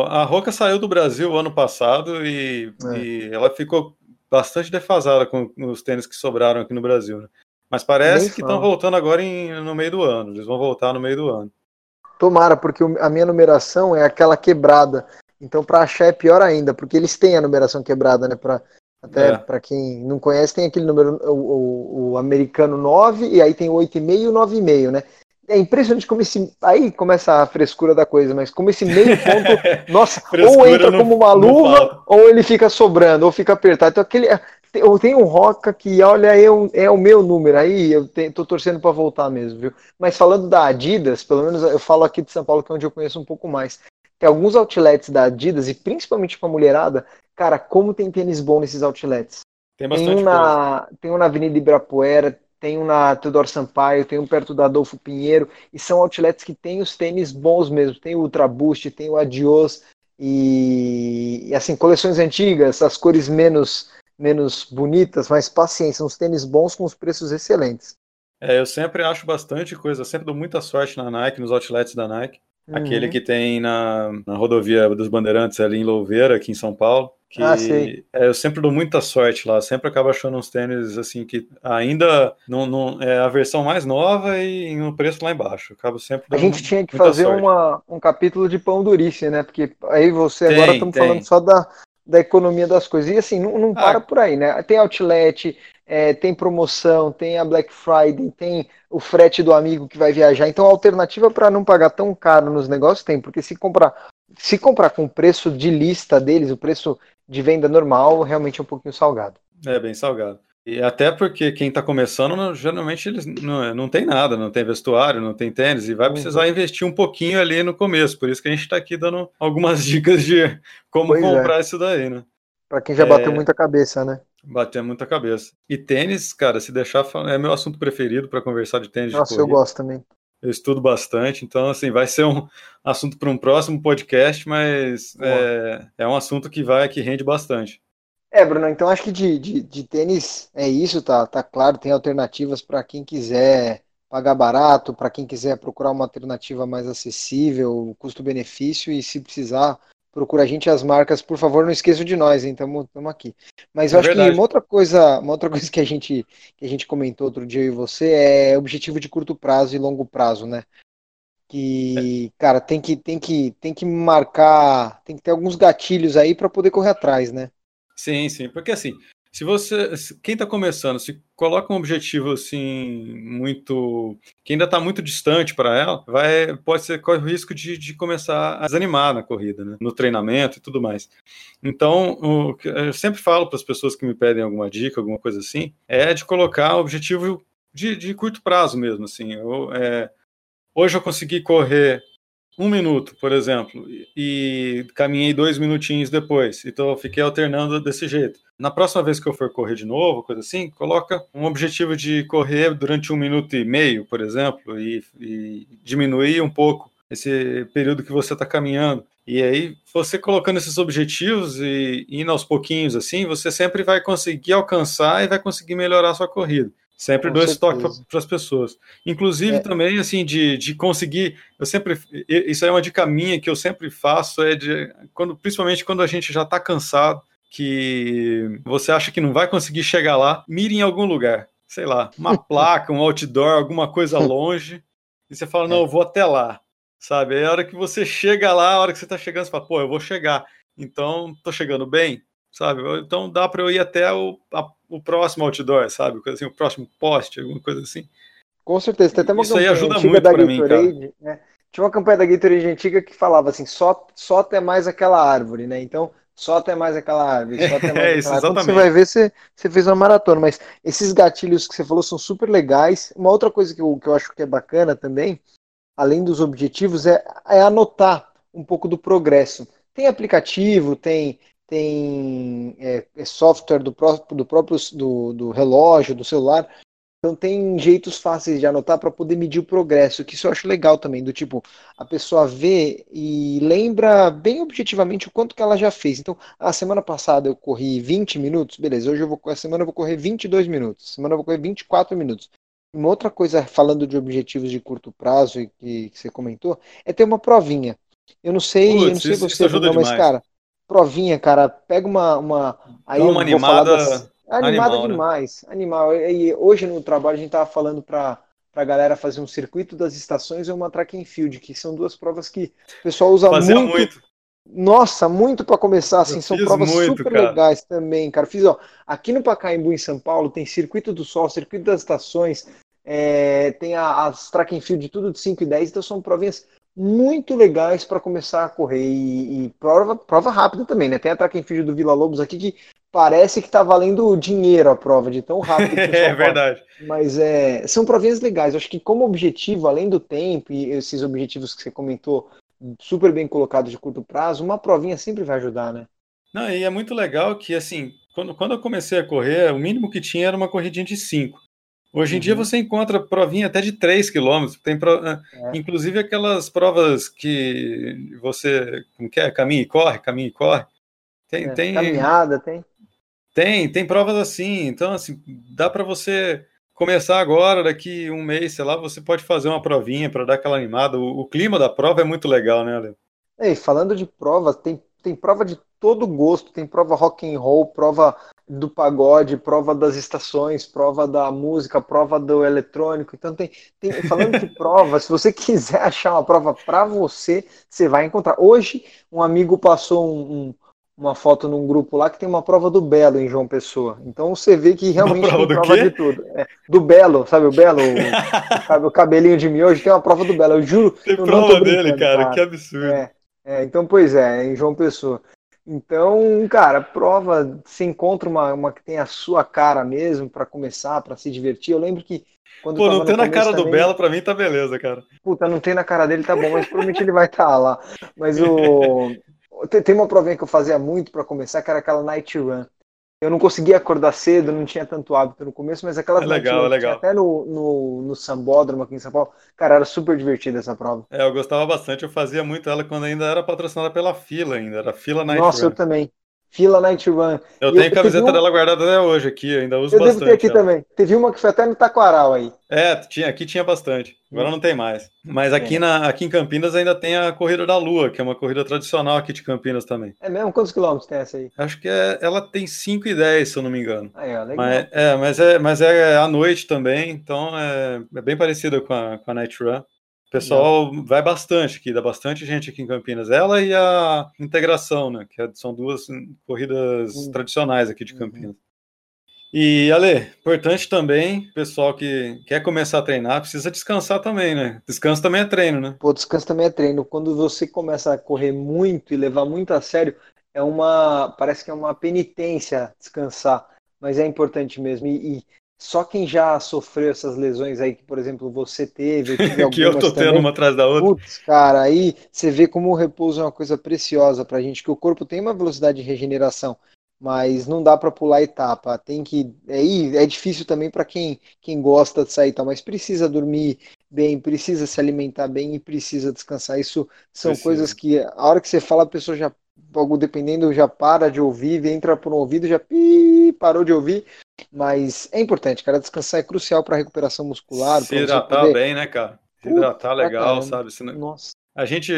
A Roca saiu do Brasil ano passado e, é. e ela ficou bastante defasada com os tênis que sobraram aqui no Brasil. Né? Mas parece Nem que estão voltando agora em, no meio do ano. Eles vão voltar no meio do ano. Tomara, porque a minha numeração é aquela quebrada. Então, para achar é pior ainda, porque eles têm a numeração quebrada, né? Pra, até é. para quem não conhece, tem aquele número, o, o, o americano 9, e aí tem o 8,5 e o 9,5, né? É impressionante como esse. Aí começa a frescura da coisa, mas como esse meio ponto. nossa, ou entra como uma luva, ou ele fica sobrando, ou fica apertado. Então, aquele, eu tenho um Roca que, olha, eu, é o meu número, aí eu te, tô torcendo para voltar mesmo, viu? Mas falando da Adidas, pelo menos eu falo aqui de São Paulo, que é onde eu conheço um pouco mais. Tem alguns outlets da Adidas, e principalmente pra mulherada, cara, como tem tênis bom nesses outlets. Tem bastante tem um na, Tem um na Avenida Ibirapuera, tem um na Teodoro Sampaio, tem um perto da Adolfo Pinheiro, e são outlets que tem os tênis bons mesmo. Tem o Ultra Boost, tem o Adios, e, e assim, coleções antigas, as cores menos menos bonitas, mas paciência, uns tênis bons com os preços excelentes. É, eu sempre acho bastante coisa, sempre dou muita sorte na Nike, nos outlets da Nike. Uhum. Aquele que tem na, na rodovia dos Bandeirantes ali em Louveira, aqui em São Paulo. Que ah. É, eu sempre dou muita sorte lá, sempre acabo achando uns tênis assim que ainda não, não é a versão mais nova e um preço lá embaixo. acabo sempre A gente tinha que fazer uma, um capítulo de pão durice, né? Porque aí você tem, agora estamos falando só da, da economia das coisas. E assim, não, não ah. para por aí, né? Tem outlet, é, tem promoção, tem a Black Friday, tem o frete do amigo que vai viajar. Então, a alternativa para não pagar tão caro nos negócios tem, porque se comprar, se comprar com o preço de lista deles, o preço de venda normal, realmente é um pouquinho salgado. É, bem salgado. E até porque quem está começando, geralmente eles não, não tem nada, não tem vestuário, não tem tênis, e vai precisar uhum. investir um pouquinho ali no começo. Por isso que a gente está aqui dando algumas dicas de como pois é. comprar é. isso daí, né? Para quem já bateu é... muita cabeça, né? Bateu muita cabeça. E tênis, cara, se deixar, é meu assunto preferido para conversar de tênis. Nossa, de eu gosto também. Eu estudo bastante, então, assim, vai ser um assunto para um próximo podcast, mas é, é um assunto que vai, que rende bastante. É, Bruno, então acho que de, de, de tênis é isso, tá, tá claro, tem alternativas para quem quiser pagar barato, para quem quiser procurar uma alternativa mais acessível, custo-benefício, e se precisar, procura a gente as marcas, por favor, não esqueçam de nós, hein? Estamos aqui. Mas eu é acho verdade. que uma outra coisa, uma outra coisa que a gente que a gente comentou outro dia eu e você é objetivo de curto prazo e longo prazo, né? Que, é. cara, tem que tem que tem que marcar, tem que ter alguns gatilhos aí para poder correr atrás, né? Sim, sim, porque assim, se você, quem está começando, se coloca um objetivo assim muito, que ainda está muito distante para ela, vai, pode ser corre o risco de, de começar a desanimar na corrida, né? no treinamento e tudo mais. Então, o, eu sempre falo para as pessoas que me pedem alguma dica, alguma coisa assim, é de colocar objetivo de, de curto prazo mesmo, assim. Eu, é, hoje eu consegui correr um minuto, por exemplo, e caminhei dois minutinhos depois. Então eu fiquei alternando desse jeito. Na próxima vez que eu for correr de novo, coisa assim, coloca um objetivo de correr durante um minuto e meio, por exemplo, e, e diminuir um pouco esse período que você está caminhando. E aí, você colocando esses objetivos e indo aos pouquinhos assim, você sempre vai conseguir alcançar e vai conseguir melhorar a sua corrida. Sempre dou esse toque para as pessoas. Inclusive é. também, assim, de, de conseguir. Eu sempre. Isso é uma dica minha que eu sempre faço, é de. Quando, principalmente quando a gente já está cansado, que você acha que não vai conseguir chegar lá, mire em algum lugar. Sei lá, uma placa, um outdoor, alguma coisa longe. E você fala, não, eu vou até lá. Sabe? Aí a hora que você chega lá, a hora que você está chegando, você fala, pô, eu vou chegar. Então, tô chegando bem, sabe? Então dá para eu ir até o, a o próximo outdoor, sabe? Coisa assim, o próximo poste, alguma coisa assim. Com certeza. Tem até uma Isso aí ajuda muito para mim, cara. Né? tinha uma campanha da Gatorade antiga que falava assim, só, só até mais aquela árvore, né? Então, só até mais aquela árvore, só até mais é isso, aquela... Quando você vai ver, você, você fez uma maratona, mas esses gatilhos que você falou são super legais. Uma outra coisa que eu, que eu acho que é bacana também, além dos objetivos, é, é anotar um pouco do progresso. Tem aplicativo, tem, tem é, é software do próprio, do próprio do, do relógio, do celular, então tem jeitos fáceis de anotar para poder medir o progresso, que isso eu acho legal também, do tipo, a pessoa vê e lembra bem objetivamente o quanto que ela já fez. Então, a semana passada eu corri 20 minutos, beleza, hoje eu vou, a semana eu vou correr 22 minutos, semana eu vou correr 24 minutos. Uma outra coisa, falando de objetivos de curto prazo e que, que você comentou, é ter uma provinha. Eu não sei, Putz, eu não sei isso, você, isso não, mas cara, provinha, cara, pega uma. uma aí uma animada. Das, animada animal, né? demais, né? animal. E hoje no trabalho a gente tava falando para a galera fazer um circuito das estações e uma track and field, que são duas provas que o pessoal usa Fazia muito. muito. Nossa, muito para começar, assim, Eu são provas muito, super cara. legais também, cara. Fiz, ó, aqui no Pacaembu, em São Paulo, tem Circuito do Sol, Circuito das Estações, é, tem a, as track and field, tudo de 5 e 10, então são provinhas muito legais para começar a correr e, e, prova, prova rápida também, né? Tem a track and do Vila Lobos aqui que parece que está valendo dinheiro a prova de tão rápido que É verdade. Mas é, são provinhas legais. Eu acho que como objetivo, além do tempo e esses objetivos que você comentou, super bem colocados de curto prazo, uma provinha sempre vai ajudar, né? Não, e é muito legal que assim, quando, quando eu comecei a correr, o mínimo que tinha era uma corridinha de 5. Hoje em uhum. dia você encontra provinha até de 3 quilômetros. Tem pro... é. inclusive aquelas provas que você como que é? caminha e corre, caminha e corre. Tem, é, tem caminhada, tem. Tem, tem provas assim. Então assim, dá para você começar agora, daqui um mês, sei lá, você pode fazer uma provinha para dar aquela animada. O, o, clima da prova é muito legal, né, Ale? E falando de provas, tem, tem prova de todo gosto, tem prova rock and roll, prova do pagode, prova das estações, prova da música, prova do eletrônico. Então tem, tem falando de prova, se você quiser achar uma prova para você, você vai encontrar. Hoje um amigo passou um, um, uma foto num grupo lá que tem uma prova do Belo em João Pessoa. Então você vê que realmente prova tem prova de tudo. É, do Belo, sabe o Belo? O, o, cabelinho de miojo tem uma prova do Belo. Eu juro. Tem prova dele, cara, cara, que absurdo. É, é, então, pois é, em João Pessoa. Então, cara, prova, se encontra uma, uma que tem a sua cara mesmo para começar, para se divertir. Eu lembro que quando Pô, não tem na cara também, do Belo, pra mim tá beleza, cara. Puta, não tem na cara dele, tá bom, mas provavelmente ele vai estar tá lá. Mas o. Tem uma provinha que eu fazia muito para começar, que era aquela Night Run. Eu não conseguia acordar cedo, não tinha tanto hábito no começo, mas aquela é legal, é legal. até no, no, no Sambódromo aqui em São Paulo, cara, era super divertida essa prova. É, eu gostava bastante, eu fazia muito ela quando ainda era patrocinada pela fila ainda, era fila Night Nossa, Run. eu também. Fila Night Run. Eu e tenho eu, camiseta dela guardada até hoje aqui, ainda uso eu bastante. Eu devo ter aqui ela. também. Teve uma que foi até no Taquaral aí. É, tinha, aqui tinha bastante. Agora hum. não tem mais. Mas aqui, é. na, aqui em Campinas ainda tem a Corrida da Lua, que é uma corrida tradicional aqui de Campinas também. É mesmo? Quantos quilômetros tem essa aí? Acho que é, ela tem 5 e 10, se eu não me engano. Aí, ó, legal. Mas, é, mas é, mas é à noite também, então é, é bem parecida com a, com a Night Run. O pessoal Não. vai bastante aqui, dá bastante gente aqui em Campinas. Ela e a integração, né? Que é, são duas corridas uhum. tradicionais aqui de uhum. Campinas. Uhum. E, Ale, importante também, pessoal que quer começar a treinar, precisa descansar também, né? Descanso também é treino, né? Pô, descanso também é treino. Quando você começa a correr muito e levar muito a sério, é uma. Parece que é uma penitência descansar. Mas é importante mesmo. E, e só quem já sofreu essas lesões aí, que, por exemplo, você teve, que eu tô tendo uma atrás da outra. Putz, cara, aí você vê como o repouso é uma coisa preciosa pra gente, que o corpo tem uma velocidade de regeneração, mas não dá para pular etapa. Tem que. Aí é, é difícil também para quem, quem gosta de sair, tá, mas precisa dormir bem, precisa se alimentar bem e precisa descansar. Isso são precisa. coisas que a hora que você fala, a pessoa já algo dependendo já para de ouvir, entra por um ouvido já pi, parou de ouvir, mas é importante, cara, descansar é crucial para a recuperação muscular. Se hidratar poder... bem, né, cara? Se hidratar Puta legal, caramba. sabe? Nossa. A gente,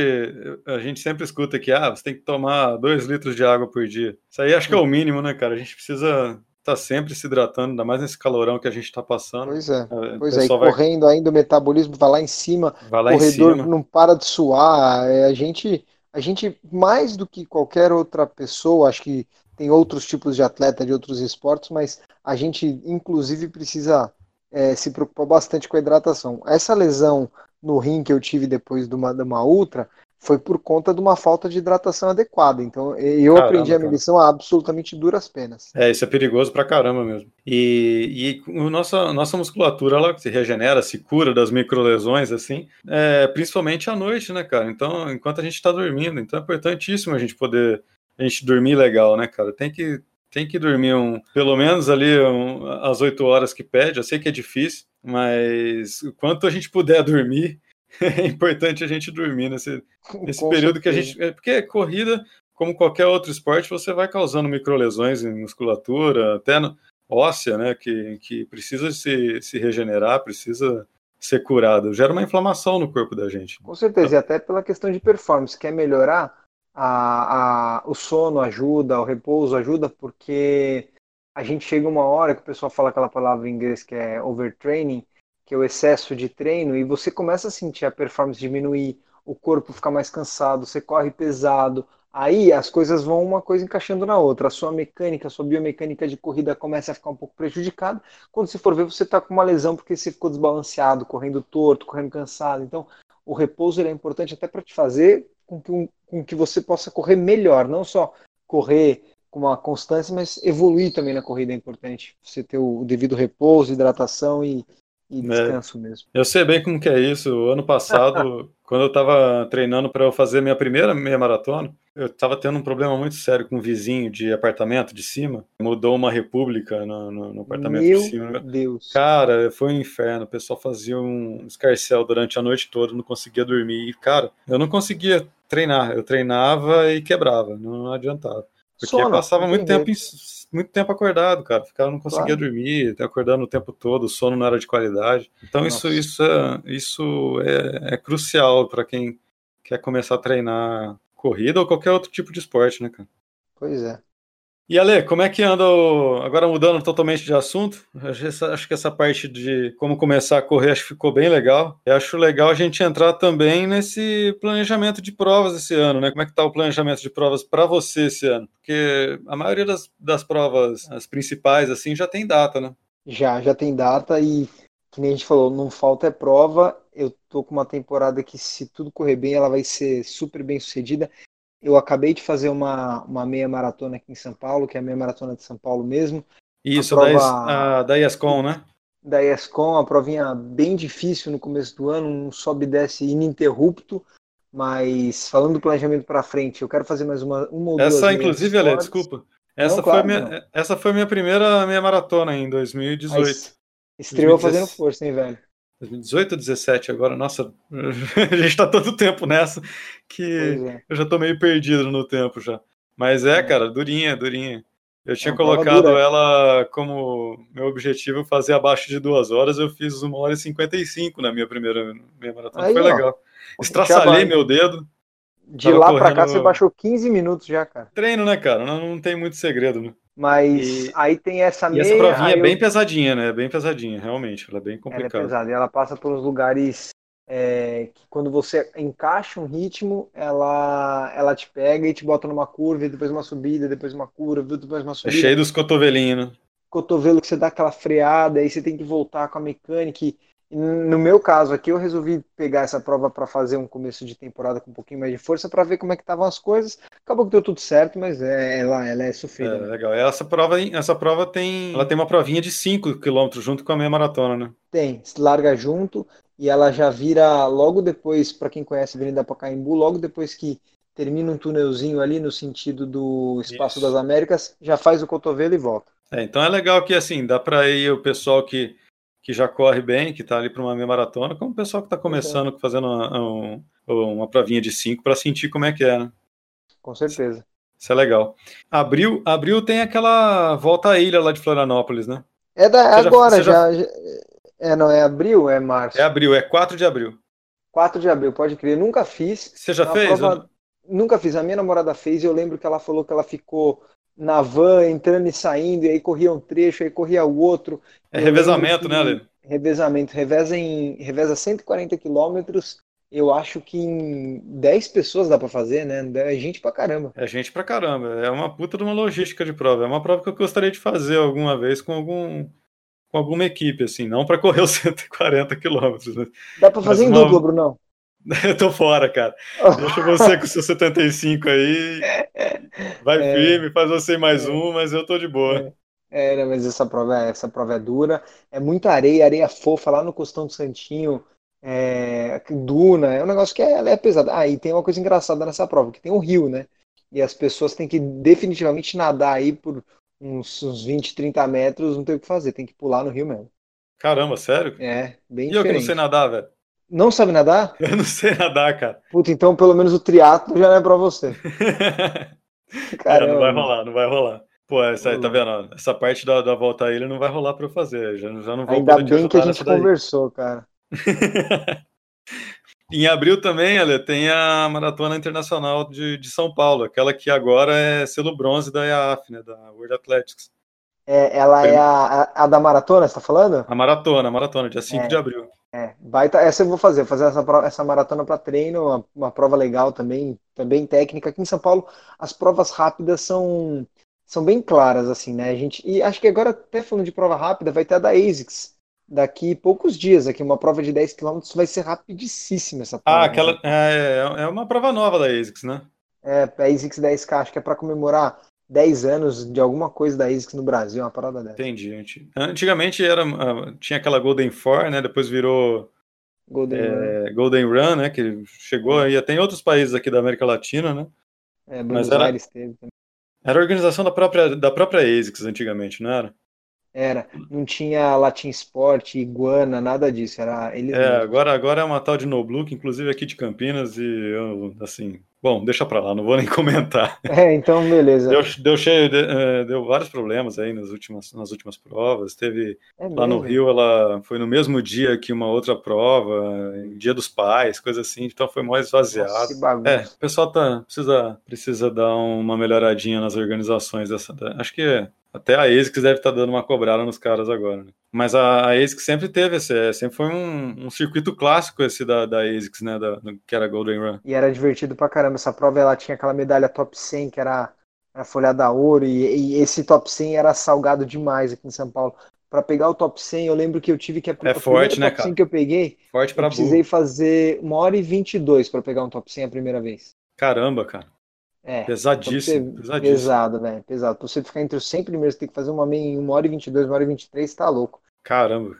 a gente sempre escuta que ah, você tem que tomar dois litros de água por dia. Isso aí acho que é o mínimo, né, cara? A gente precisa estar tá sempre se hidratando, ainda mais nesse calorão que a gente está passando. Pois é, é pois é, e vai... correndo ainda o metabolismo vai lá em cima, vai lá o corredor em cima. não para de suar, é, a gente a gente, mais do que qualquer outra pessoa, acho que tem outros tipos de atleta de outros esportes, mas a gente, inclusive, precisa é, se preocupar bastante com a hidratação. Essa lesão no rim que eu tive depois de uma, de uma ultra, foi por conta de uma falta de hidratação adequada. Então eu caramba, aprendi a minha lição a absolutamente duras penas. É, isso é perigoso pra caramba mesmo. E, e a nossa, nossa musculatura ela se regenera, se cura das microlesões, assim, é, principalmente à noite, né, cara? Então, enquanto a gente tá dormindo. Então é importantíssimo a gente poder a gente dormir legal, né, cara? Tem que tem que dormir um, pelo menos ali um, as oito horas que pede. Eu sei que é difícil, mas o quanto a gente puder dormir, é importante a gente dormir nesse, nesse período certeza. que a gente. É, porque corrida, como qualquer outro esporte, você vai causando microlesões em musculatura, até no, óssea, né? Que, que precisa se, se regenerar, precisa ser curada. Gera uma inflamação no corpo da gente. Com certeza, então, e até pela questão de performance. Quer melhorar? A, a, o sono ajuda, o repouso ajuda, porque a gente chega uma hora que o pessoal fala aquela palavra em inglês que é overtraining, que é o excesso de treino, e você começa a sentir a performance diminuir, o corpo ficar mais cansado, você corre pesado, aí as coisas vão uma coisa encaixando na outra. A sua mecânica, a sua biomecânica de corrida começa a ficar um pouco prejudicada. Quando você for ver, você está com uma lesão porque você ficou desbalanceado, correndo torto, correndo cansado. Então, o repouso é importante até para te fazer com que, com que você possa correr melhor, não só correr com uma constância, mas evoluir também na corrida é importante. Você ter o devido repouso, hidratação e, e é. descanso é. mesmo. Eu sei bem como que é isso. O ano passado, quando eu estava treinando para eu fazer minha primeira meia maratona, eu estava tendo um problema muito sério com um vizinho de apartamento de cima. Mudou uma república no, no, no apartamento Meu de cima. Deus. Cara, foi um inferno. O pessoal fazia um escarcel durante a noite toda, não conseguia dormir. E, cara, eu não conseguia treinar. Eu treinava e quebrava, não adiantava. Porque Sono, passava muito tempo em muito tempo acordado, cara. Ficava, não conseguia claro. dormir, acordando o tempo todo, o sono não era de qualidade. Então isso, isso, é, isso é, é crucial para quem quer começar a treinar corrida ou qualquer outro tipo de esporte, né, cara? Pois é. E Ale, como é que anda o... agora mudando totalmente de assunto? Acho que essa parte de como começar a correr acho que ficou bem legal. Eu acho legal a gente entrar também nesse planejamento de provas esse ano, né? Como é que tá o planejamento de provas para você esse ano? Porque a maioria das, das provas, as principais, assim, já tem data, né? Já, já tem data e que nem a gente falou, não falta é prova. Eu tô com uma temporada que, se tudo correr bem, ela vai ser super bem sucedida. Eu acabei de fazer uma, uma meia maratona aqui em São Paulo, que é a meia maratona de São Paulo mesmo. Isso, a prova, da, da ESCOM, né? Da ESCOM, a provinha bem difícil no começo do ano, um sobe e desce ininterrupto. Mas falando do planejamento para frente, eu quero fazer mais uma, uma ou Essa, inclusive, Ale, desculpa. Essa, não, foi claro, minha, essa foi minha primeira meia maratona em 2018. Mas estreou 2016. fazendo força, hein, velho? 2018 ou 17 agora, nossa, a gente está tanto tempo nessa que é. eu já tô meio perdido no tempo já. Mas é, é. cara, durinha, durinha. Eu tinha é colocado ela como meu objetivo fazer abaixo de duas horas, eu fiz uma hora e 55 na minha primeira minha maratona. Aí, Foi ó, legal. Estraçalhei meu dedo. De lá para cá você baixou 15 minutos já, cara. Treino, né, cara? Não, não tem muito segredo, né? Mas e, aí tem essa meia. E essa provinha é bem eu... pesadinha, né? Bem pesadinha, realmente. Ela é bem complicada. Ela é pesada. E ela passa pelos lugares é, que quando você encaixa um ritmo, ela, ela te pega e te bota numa curva, e depois uma subida, depois uma curva, depois uma é subida. É cheio dos cotovelinhos, né? Cotovelo que você dá aquela freada, aí você tem que voltar com a mecânica. E no meu caso aqui, eu resolvi pegar essa prova para fazer um começo de temporada com um pouquinho mais de força para ver como é que estavam as coisas. Acabou que deu tudo certo, mas é, ela, ela é sofrida. É, né? legal. Essa prova, essa prova tem, ela tem uma provinha de 5 km junto com a meia maratona, né? Tem, larga junto e ela já vira logo depois, para quem conhece a Avenida Pacaembu, logo depois que termina um túnelzinho ali no sentido do Espaço Isso. das Américas, já faz o cotovelo e volta. É, então é legal que assim, dá para ir o pessoal que que já corre bem, que está ali para uma meia maratona, como o pessoal que está começando, é. fazendo uma, um, uma provinha de 5 para sentir como é que é, né? Com certeza. Isso é legal. Abril, abril tem aquela volta à ilha lá de Florianópolis, né? É da, agora, já, já, É, não, é abril é março? É abril, é 4 de abril. 4 de abril, pode crer. Nunca fiz. Você já fez? Prova... Nunca fiz. A minha namorada fez e eu lembro que ela falou que ela ficou na van, entrando e saindo, e aí corria um trecho, aí corria o outro. É revezamento, né, Ale? Revezamento. Reveza, em, reveza 140 quilômetros. Eu acho que em 10 pessoas dá para fazer, né? É gente pra caramba. É gente pra caramba. É uma puta de uma logística de prova. É uma prova que eu gostaria de fazer alguma vez com algum com alguma equipe, assim, não para correr os 140 quilômetros. Né? Dá para fazer Mas em uma... dupla, Brunão? Eu tô fora, cara. Deixa você com seus 75 aí. Vai é, firme, faz você mais é, um, mas eu tô de boa. É, é, mas essa prova, é, essa prova é dura. É muita areia, areia fofa lá no Costão do Santinho. É, duna, é um negócio que é, é pesado. Ah, e tem uma coisa engraçada nessa prova, que tem um rio, né? E as pessoas têm que definitivamente nadar aí por uns, uns 20, 30 metros, não tem o que fazer, tem que pular no rio mesmo. Caramba, sério? É, bem e diferente. E eu que não sei nadar, velho? Não sabe nadar? Eu não sei nadar, cara. Puta, então pelo menos o triatlo já não é pra você. Caramba. É, não vai rolar, não vai rolar. Pô, essa aí, tá vendo? Essa parte da, da volta a ilha não vai rolar pra eu fazer. Já, já não vou Ainda bem que a gente conversou, cara. em abril também, Ale, tem a Maratona Internacional de, de São Paulo, aquela que agora é selo bronze da IAAF, né, da World Athletics. É, ela é a, a, da maratona, você tá falando? A maratona, a maratona, dia 5 é, de abril. É, baita, essa eu vou fazer, fazer essa, essa maratona para treino, uma, uma, prova legal também, também técnica. Aqui em São Paulo, as provas rápidas são, são bem claras, assim, né? A gente, e acho que agora, até falando de prova rápida, vai ter a da ASICS, daqui poucos dias, aqui uma prova de 10 km vai ser rapidíssima essa prova. Ah, aquela, né? é, é uma prova nova da ASICS, né? É, a ASICS 10K, acho que é para comemorar 10 anos de alguma coisa da ASICS no Brasil, uma parada dessa. Entendi. Antigamente era, ah, tinha aquela Golden Four, né? Depois virou Golden, é, Run. Golden Run, né? Que chegou aí até em outros países aqui da América Latina, né? É, Buenos Mas era, Aires teve também. Era a organização da própria, da própria ASICS antigamente, não era? Era, não tinha Latin Sport, Iguana, nada disso, era eles É, agora, agora é uma tal de No Blue, que inclusive é aqui de Campinas, e eu, assim, bom, deixa pra lá, não vou nem comentar. É, então beleza. Deu, deu cheio, é, deu vários problemas aí nas últimas, nas últimas provas, teve, é lá no Rio, ela foi no mesmo dia que uma outra prova, dia dos pais, coisa assim, então foi mais esvaziado. Nossa. É, o pessoal tá, precisa, precisa dar uma melhoradinha nas organizações dessa, acho que é até a ASICS deve estar tá dando uma cobrada nos caras agora. Né? Mas a, a ASICS sempre teve esse, é, sempre foi um, um circuito clássico esse da, da ASICS, né? Da, que era Golden Run. E era divertido pra caramba. Essa prova ela tinha aquela medalha top 100 que era, era folhada a ouro e, e, esse top 100 era salgado demais aqui em São Paulo. Para pegar o top 100, eu lembro que eu tive que é forte, né, top cara? 100 que eu peguei. Forte para Precisei burro. fazer uma hora e 22 para pegar um top 100 a primeira vez. Caramba, cara. É, pesadíssimo, pesadíssimo. Pesado, velho. Pesado. Pra você ficar entre os 100 primeiros, você tem que fazer uma meia em 1 hora e 22, 1 hora e 23, tá louco. Caramba,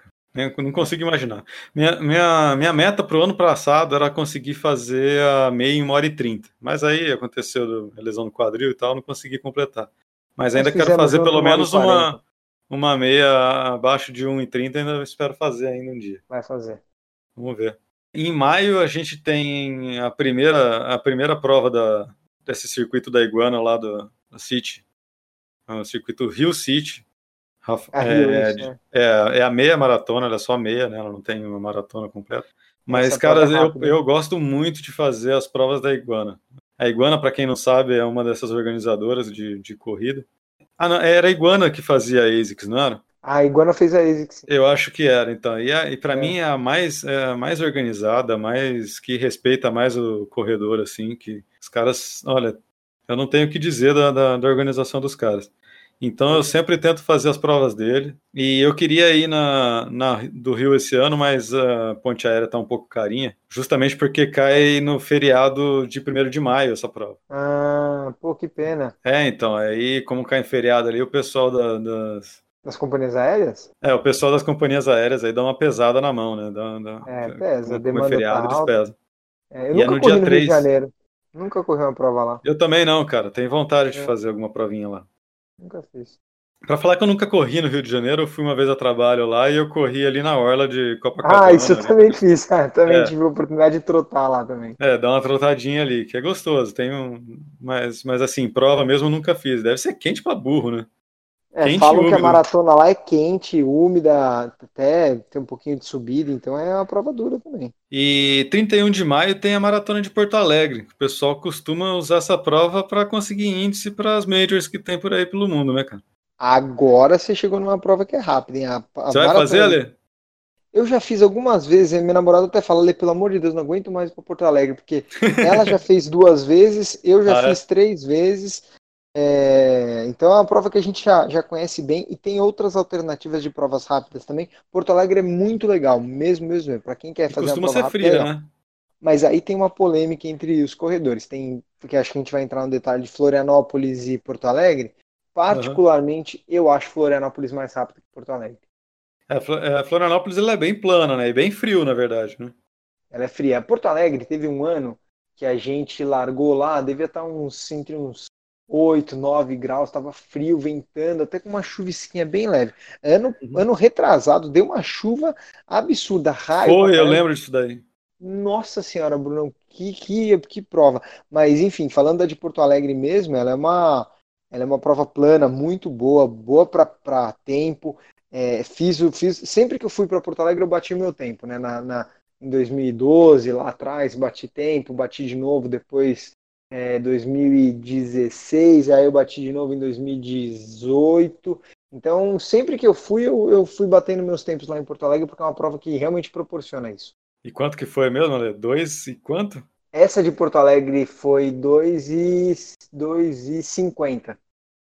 não consigo imaginar. Minha, minha, minha meta pro ano passado era conseguir fazer a meia em 1 hora e 30. Mas aí aconteceu a lesão no quadril e tal, não consegui completar. Mas ainda quero fazer pelo menos uma, uma meia abaixo de 1 e 30, ainda espero fazer ainda um dia. Vai fazer. Vamos ver. Em maio a gente tem a primeira, a primeira prova da, desse circuito da Iguana lá do, do City. É o circuito Rio City. É, Rio, é, isso, é, é, a meia maratona, ela é só meia, né? Ela não tem uma maratona completa. Mas, cara, é eu, eu gosto muito de fazer as provas da Iguana. A Iguana, para quem não sabe, é uma dessas organizadoras de, de corrida. Ah, não, era a Iguana que fazia a ASICS, não era? A Iguana fez a ASICS. Eu acho que era, então. E, e para é. mim é a mais, é a mais organizada, mais que respeita mais o corredor, assim, que os caras, olha, eu não tenho o que dizer da, da, da organização dos caras. Então eu sempre tento fazer as provas dele. E eu queria ir na, na do Rio esse ano, mas a ponte aérea está um pouco carinha, justamente porque cai no feriado de 1 de maio essa prova. Ah, pô, que pena. É, então, aí como cai em feriado ali, o pessoal da, das, das companhias aéreas? É, o pessoal das companhias aéreas aí dá uma pesada na mão, né? Dá, dá, é, pesa, como, demanda é feriado, tá eles pesam. É, eu e é nunca é no corri dia no 3... Rio de Janeiro. Nunca corri uma prova lá. Eu também não, cara. Tenho vontade é. de fazer alguma provinha lá. Nunca fiz. Pra falar que eu nunca corri no Rio de Janeiro, eu fui uma vez a trabalho lá e eu corri ali na orla de Copacabana. Ah, isso eu né? também fiz, cara. Também é. tive a oportunidade de trotar lá também. É, dar uma trotadinha ali, que é gostoso. Tem um... mas, mas assim, prova mesmo nunca fiz. Deve ser quente pra burro, né? É, falam que a maratona lá é quente, úmida, até tem um pouquinho de subida, então é uma prova dura também. E 31 de maio tem a maratona de Porto Alegre. O pessoal costuma usar essa prova para conseguir índice para as majors que tem por aí pelo mundo, né, cara? Agora você chegou numa prova que é rápida, hein? A, a você vai fazer, Ale? Eu já fiz algumas vezes, minha namorada até fala, Ale, pelo amor de Deus, não aguento mais para Porto Alegre, porque ela já fez duas vezes, eu já ah, é? fiz é? três vezes. É, então é uma prova que a gente já, já conhece bem e tem outras alternativas de provas rápidas também. Porto Alegre é muito legal, mesmo, mesmo. Para quem quer fazer costuma uma prova ser rápida, fria, né? Mas aí tem uma polêmica entre os corredores. Tem, porque acho que a gente vai entrar no detalhe de Florianópolis e Porto Alegre. Particularmente, uhum. eu acho Florianópolis mais rápido que Porto Alegre. É, é Florianópolis ela é bem plana, né? E bem frio, na verdade, né? Ela é fria. Porto Alegre teve um ano que a gente largou lá, devia estar uns entre uns 8, 9 graus, estava frio, ventando, até com uma chuvisquinha bem leve. Ano, uhum. ano retrasado, deu uma chuva absurda, raio. Foi, eu lembro disso daí. Nossa senhora, Bruno, que, que, que prova. Mas, enfim, falando da de Porto Alegre mesmo, ela é uma, ela é uma prova plana, muito boa, boa para tempo. É, fiz, fiz, sempre que eu fui para Porto Alegre, eu bati meu tempo, né? Na, na, em 2012, lá atrás, bati tempo, bati de novo, depois é, 2016, aí eu bati de novo em 2018. Então, sempre que eu fui, eu, eu fui batendo meus tempos lá em Porto Alegre, porque é uma prova que realmente proporciona isso. E quanto que foi mesmo, Ale? Dois e quanto? Essa de Porto Alegre foi 2 e, 2 e 50.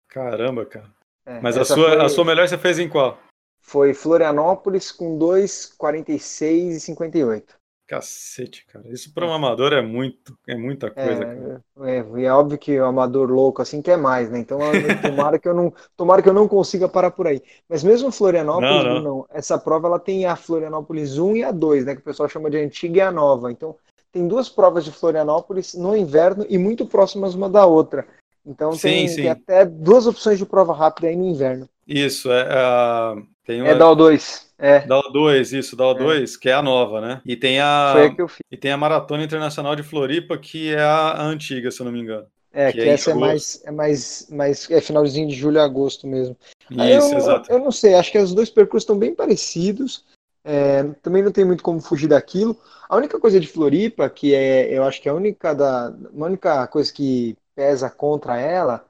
Caramba, cara. É, Mas a sua, foi... a sua melhor você fez em qual? Foi Florianópolis com 2,46 e 58. Cacete, cara. Isso para um amador é muito, é muita coisa, é, cara. É, é, óbvio que o amador louco assim quer mais, né? Então tomara que eu não, tomara que eu não consiga parar por aí. Mas mesmo Florianópolis, não, não. não, essa prova ela tem a Florianópolis 1 e a 2, né, que o pessoal chama de antiga e a nova. Então tem duas provas de Florianópolis no inverno e muito próximas uma da outra. Então sim, tem, sim. tem, até duas opções de prova rápida aí no inverno. Isso, é, é tem uma... É da O2. É. Da O2, isso, da O2, é. que é a nova, né? E tem a. Foi a que eu fiz. E tem a Maratona Internacional de Floripa, que é a, antiga, se eu não me engano. É, que, que é essa é mais, é mais, mais. É finalzinho de julho a agosto mesmo. Isso, eu, exato. Eu, eu não sei, acho que os dois percursos estão bem parecidos. É, também não tem muito como fugir daquilo. A única coisa de Floripa, que é, eu acho que é a única da, a única coisa que pesa contra ela,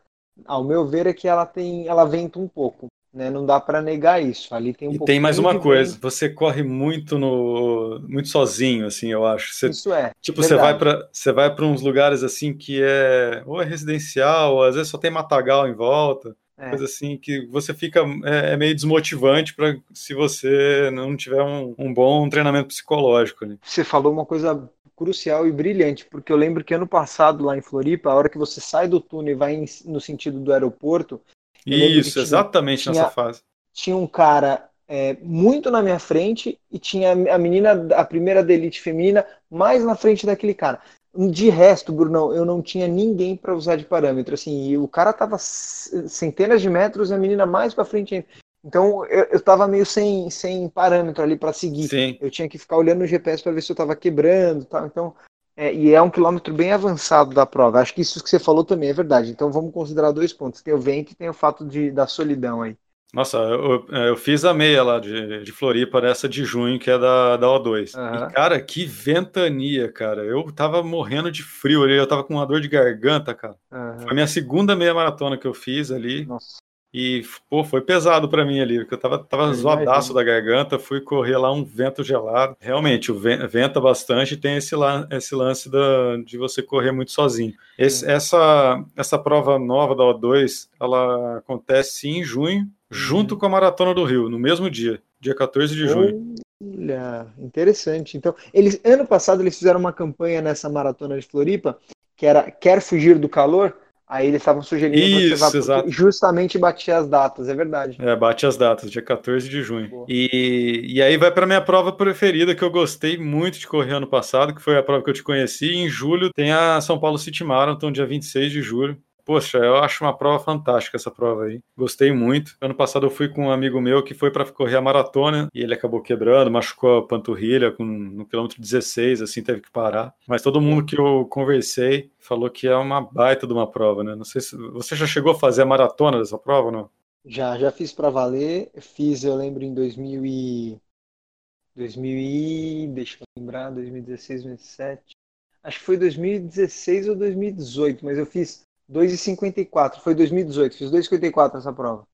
ao meu ver, é que ela tem, ela venta um pouco. Né? Não dá para negar isso. Ali tem um e tem mais uma coisa. Você corre muito no muito sozinho, assim, eu acho. Você, isso é. Tipo, verdade. você vai para você vai para uns lugares assim que é ou é residencial, ou às vezes só tem matagal em volta. É. Coisa assim que você fica é, é meio desmotivante para se você não tiver um, um bom treinamento psicológico. Você falou uma coisa crucial e brilhante, porque eu lembro que ano passado lá em Floripa, a hora que você sai do túnel e vai no sentido do aeroporto, isso, tinha, exatamente tinha, nessa fase. Tinha um cara é, muito na minha frente e tinha a menina, a primeira da elite feminina, mais na frente daquele cara. De resto, Brunão, eu não tinha ninguém para usar de parâmetro. Assim, e o cara tava centenas de metros e a menina mais para frente ainda. Então eu, eu tava meio sem, sem parâmetro ali para seguir. Sim. Eu tinha que ficar olhando no GPS para ver se eu tava quebrando, tal. Então é, e é um quilômetro bem avançado da prova. Acho que isso que você falou também é verdade. Então vamos considerar dois pontos: tem o vento e tem o fato de, da solidão aí. Nossa, eu, eu fiz a meia lá de, de Floripa nessa de junho, que é da, da O2. Uhum. E, cara, que ventania, cara. Eu tava morrendo de frio ali, eu tava com uma dor de garganta, cara. Uhum. Foi a minha segunda meia maratona que eu fiz ali. Nossa. E, pô, foi pesado para mim ali, porque eu tava, tava zoadaço da garganta, fui correr lá um vento gelado. Realmente, o vento, venta bastante e tem esse, esse lance da, de você correr muito sozinho. Esse, essa, essa prova nova da O2, ela acontece em junho, uhum. junto com a Maratona do Rio, no mesmo dia, dia 14 de junho. Olha, interessante. Então, eles ano passado eles fizeram uma campanha nessa maratona de Floripa que era Quer fugir do calor? Aí eles estavam sugerindo Isso, justamente bater as datas, é verdade. É, bate as datas, dia 14 de junho. E, e aí vai para minha prova preferida, que eu gostei muito de correr ano passado, que foi a prova que eu te conheci. Em julho tem a São Paulo City Marathon, dia 26 de julho. Poxa, eu acho uma prova fantástica essa prova aí. Gostei muito. Ano passado eu fui com um amigo meu que foi para correr a maratona e ele acabou quebrando, machucou a panturrilha com, no quilômetro 16, assim, teve que parar. Mas todo mundo que eu conversei falou que é uma baita de uma prova, né? Não sei se você já chegou a fazer a maratona dessa prova, não? Já, já fiz para valer. Fiz, eu lembro, em 2000 e 2000 e deixa eu lembrar, 2016, 2017. Acho que foi 2016 ou 2018, mas eu fiz 2,54. Foi 2018, fiz 2,54 essa prova.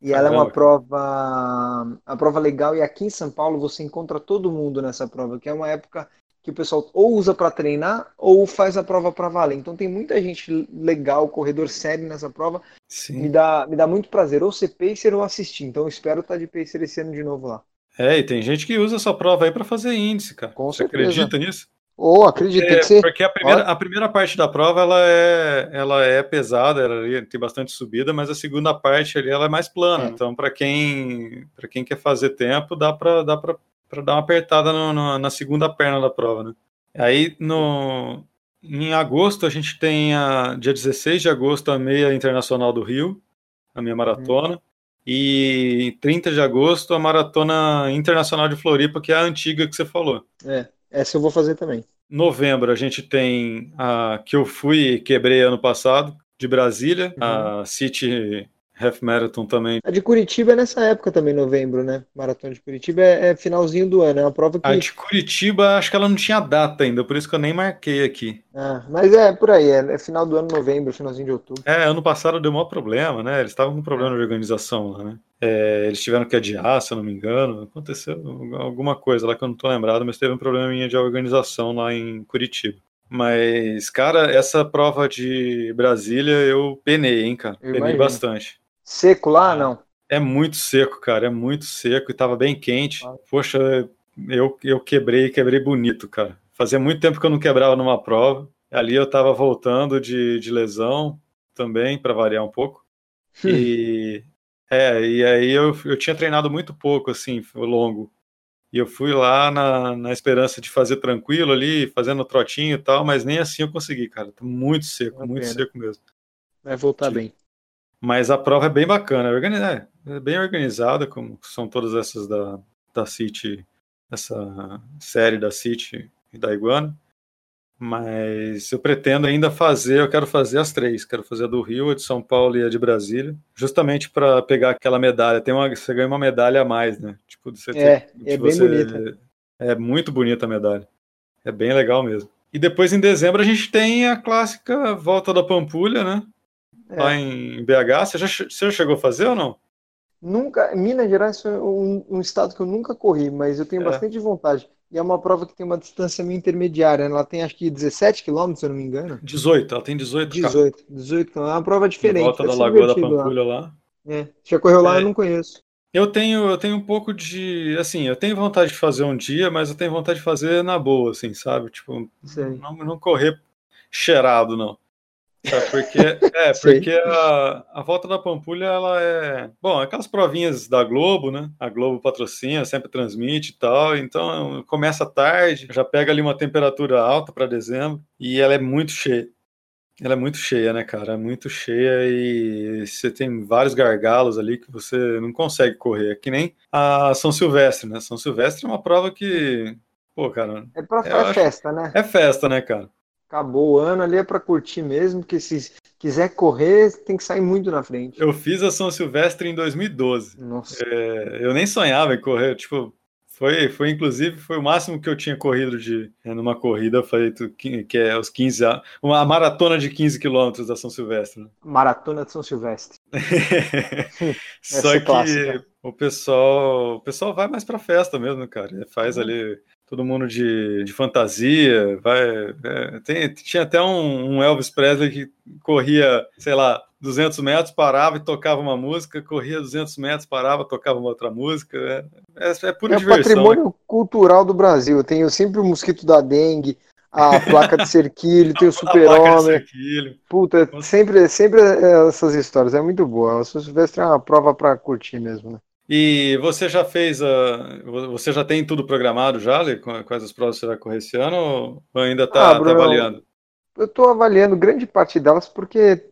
E ela é uma prova, a prova legal. E aqui em São Paulo você encontra todo mundo nessa prova, que é uma época que o pessoal ou usa para treinar ou faz a prova para valer. Então tem muita gente legal, corredor sério nessa prova. Sim. Me dá, me dá muito prazer ou ser pacer ou assistir. Então espero estar de pacer esse ano de novo lá. É, e tem gente que usa essa prova aí para fazer índice, cara. Com Você certeza. acredita nisso? Ou oh, acredito, tem que ser. Porque a primeira, a primeira parte da prova ela é, ela é pesada, ela tem bastante subida, mas a segunda parte ali ela é mais plana. É. Então, para quem, quem quer fazer tempo, dá para dá para dar uma apertada no, no, na segunda perna da prova, né? Aí no em agosto a gente tem a dia 16 de agosto a meia internacional do Rio, a minha maratona, uhum. e 30 de agosto a maratona internacional de Floripa, que é a antiga que você falou. É, essa eu vou fazer também. Novembro a gente tem a que eu fui e quebrei ano passado de Brasília, uhum. a City Half Marathon também. A de Curitiba é nessa época também, novembro, né? Maratona de Curitiba é, é, finalzinho do ano, é uma prova que... A de Curitiba, acho que ela não tinha data ainda, por isso que eu nem marquei aqui. Ah, mas é por aí, é, é final do ano, novembro, finalzinho de outubro. É, ano passado deu maior problema, né? Eles estavam com problema de organização lá, né? É, eles tiveram que adiar, se eu não me engano. Aconteceu alguma coisa lá que eu não tô lembrado, mas teve um probleminha de organização lá em Curitiba. Mas, cara, essa prova de Brasília eu penei, hein, cara? Eu penei imagino. bastante. Seco lá, não? É muito seco, cara, é muito seco e tava bem quente. Ah. Poxa, eu, eu quebrei, quebrei bonito, cara. Fazia muito tempo que eu não quebrava numa prova. Ali eu tava voltando de, de lesão também, para variar um pouco. Hum. E, é, e aí eu, eu tinha treinado muito pouco, assim, longo. E eu fui lá na, na esperança de fazer tranquilo ali, fazendo trotinho e tal, mas nem assim eu consegui, cara. Tô muito seco, muito pena. seco mesmo. Vai voltar Sim. bem. Mas a prova é bem bacana, é, é bem organizada, como são todas essas da, da City, essa série da City e da Iguana. Mas eu pretendo ainda fazer, eu quero fazer as três. Quero fazer a do Rio, a de São Paulo e a de Brasília, justamente para pegar aquela medalha. Tem uma, você ganha uma medalha a mais, né? Tipo, você é, ter, é bem você, bonita. É muito bonita a medalha. É bem legal mesmo. E depois em dezembro a gente tem a clássica volta da Pampulha, né? É. lá em BH. Você já, você já chegou a fazer ou não? Nunca. Minas Gerais é um, um estado que eu nunca corri, mas eu tenho é. bastante vontade. E é uma prova que tem uma distância meio intermediária. Né? Ela tem acho que 17 quilômetros, se eu não me engano. 18, ela tem 18. 18, cara. 18 É uma prova diferente. Volta da Lagoa da Pampulha lá. lá. É. Já correu lá, é. eu não conheço. Eu tenho, eu tenho um pouco de. Assim, eu tenho vontade de fazer um dia, mas eu tenho vontade de fazer na boa, assim, sabe? Tipo, não, não correr cheirado, não. É porque, é, porque a, a volta da Pampulha, ela é. Bom, aquelas provinhas da Globo, né? A Globo patrocina, sempre transmite e tal. Então começa tarde, já pega ali uma temperatura alta para dezembro e ela é muito cheia. Ela é muito cheia, né, cara? É muito cheia e você tem vários gargalos ali que você não consegue correr. É que nem a São Silvestre, né? São Silvestre é uma prova que. Pô, cara. É, pra, é festa, né? É festa, né, cara? Acabou o ano ali é para curtir mesmo, porque se quiser correr, tem que sair muito na frente. Eu fiz a São Silvestre em 2012. Nossa. É, eu nem sonhava em correr, tipo, foi, foi inclusive foi o máximo que eu tinha corrido de é, numa corrida feito que é os 15 uma maratona de 15 quilômetros da São Silvestre. Né? Maratona de São Silvestre. Só é que o pessoal, o pessoal vai mais para festa mesmo, cara. Faz uhum. ali todo mundo de, de fantasia, vai, é, tem, tinha até um, um, Elvis Presley que corria, sei lá, 200 metros, parava e tocava uma música, corria 200 metros, parava, tocava uma outra música, é, é, é pura é diversão. É patrimônio né? cultural do Brasil, tem sempre o mosquito da dengue, a placa de cerquilho, tem o super-homem. Puta, sempre, sempre essas histórias, é muito boa. O Silvestre é uma prova para curtir mesmo, né? E você já fez a. Você já tem tudo programado já, Lê? Quais as provas você vai correr esse ano ou ainda está ah, tá avaliando? Eu estou avaliando grande parte delas porque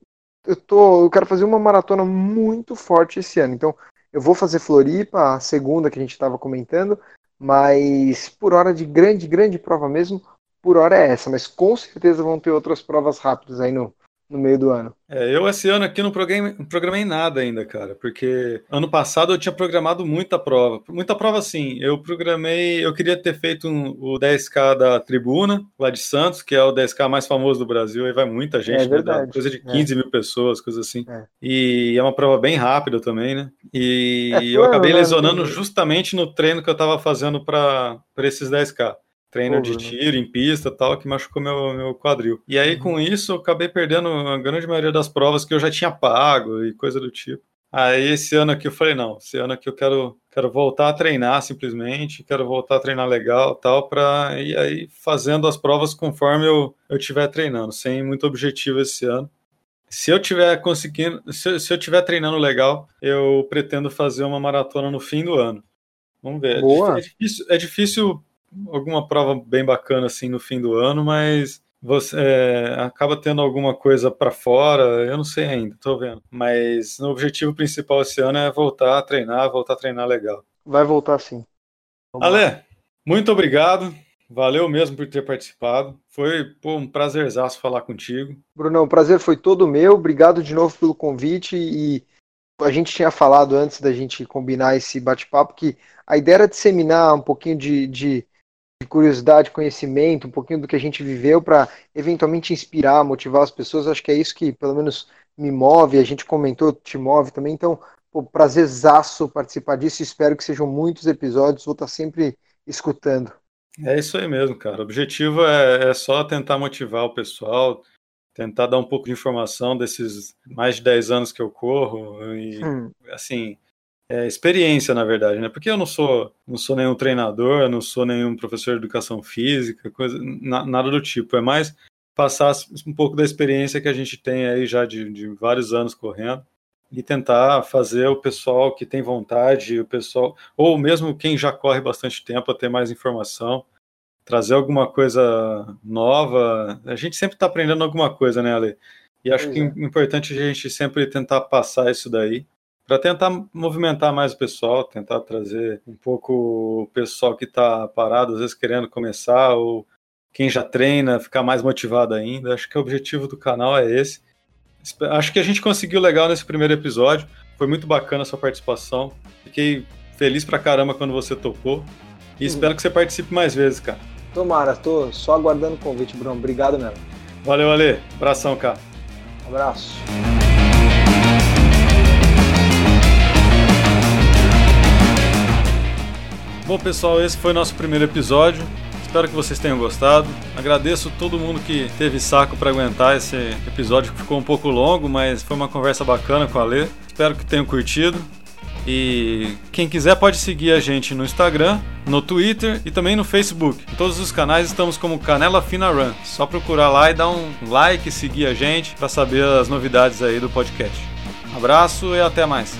eu, tô, eu quero fazer uma maratona muito forte esse ano. Então, eu vou fazer Floripa, a segunda que a gente estava comentando, mas por hora de grande, grande prova mesmo, por hora é essa. Mas com certeza vão ter outras provas rápidas aí no, no meio do ano. É, eu esse ano aqui não programei, não programei nada ainda, cara, porque ano passado eu tinha programado muita prova. Muita prova sim. Eu programei, eu queria ter feito um, o 10K da Tribuna, lá de Santos, que é o 10K mais famoso do Brasil, aí vai muita gente, é né, coisa de 15 é. mil pessoas, coisa assim. É. E é uma prova bem rápida também, né? E é, eu acabei né, lesionando justamente no treino que eu tava fazendo para esses 10K. Treino de tiro em pista tal, que machucou meu, meu quadril. E aí, com isso, eu acabei perdendo a grande maioria das provas que eu já tinha pago e coisa do tipo. Aí, esse ano aqui eu falei, não, esse ano aqui eu quero, quero voltar a treinar simplesmente, quero voltar a treinar legal tal, para ir aí fazendo as provas conforme eu, eu estiver treinando, sem muito objetivo esse ano. Se eu tiver conseguindo, se, se eu tiver treinando legal, eu pretendo fazer uma maratona no fim do ano. Vamos ver. Boa. É difícil, é difícil alguma prova bem bacana assim no fim do ano, mas você é, acaba tendo alguma coisa para fora, eu não sei ainda, tô vendo. Mas o objetivo principal esse ano é voltar a treinar, voltar a treinar legal. Vai voltar sim. Vamos Ale, lá. muito obrigado. Valeu mesmo por ter participado. Foi pô, um prazerzaço falar contigo. Brunão, o prazer foi todo meu. Obrigado de novo pelo convite e a gente tinha falado antes da gente combinar esse bate-papo que a ideia era disseminar um pouquinho de, de, de curiosidade, conhecimento, um pouquinho do que a gente viveu para eventualmente inspirar, motivar as pessoas. Acho que é isso que pelo menos me move, a gente comentou, te move também. Então, pô, prazerzaço participar disso. Espero que sejam muitos episódios. Vou estar sempre escutando. É isso aí mesmo, cara. O objetivo é, é só tentar motivar o pessoal, tentar dar um pouco de informação desses mais de 10 anos que eu corro e hum. assim é, experiência na verdade né porque eu não sou não sou nenhum treinador não sou nenhum professor de educação física coisa na, nada do tipo é mais passar um pouco da experiência que a gente tem aí já de, de vários anos correndo e tentar fazer o pessoal que tem vontade o pessoal ou mesmo quem já corre bastante tempo a ter mais informação trazer alguma coisa nova. A gente sempre está aprendendo alguma coisa, né, Ale? E acho que é importante a gente sempre tentar passar isso daí para tentar movimentar mais o pessoal, tentar trazer um pouco o pessoal que está parado, às vezes querendo começar, ou quem já treina, ficar mais motivado ainda. Acho que o objetivo do canal é esse. Acho que a gente conseguiu legal nesse primeiro episódio. Foi muito bacana a sua participação. Fiquei feliz pra caramba quando você topou. E espero que você participe mais vezes, cara. Tomara, tô só aguardando o convite, Bruno. Obrigado mesmo. Valeu, Ale. Abração, cara. abraço. Bom, pessoal, esse foi nosso primeiro episódio. Espero que vocês tenham gostado. Agradeço todo mundo que teve saco para aguentar esse episódio que ficou um pouco longo, mas foi uma conversa bacana com a Lê. Espero que tenham curtido. E quem quiser pode seguir a gente no Instagram, no Twitter e também no Facebook. Em todos os canais estamos como Canela Fina Run. Só procurar lá e dar um like, seguir a gente para saber as novidades aí do podcast. abraço e até mais.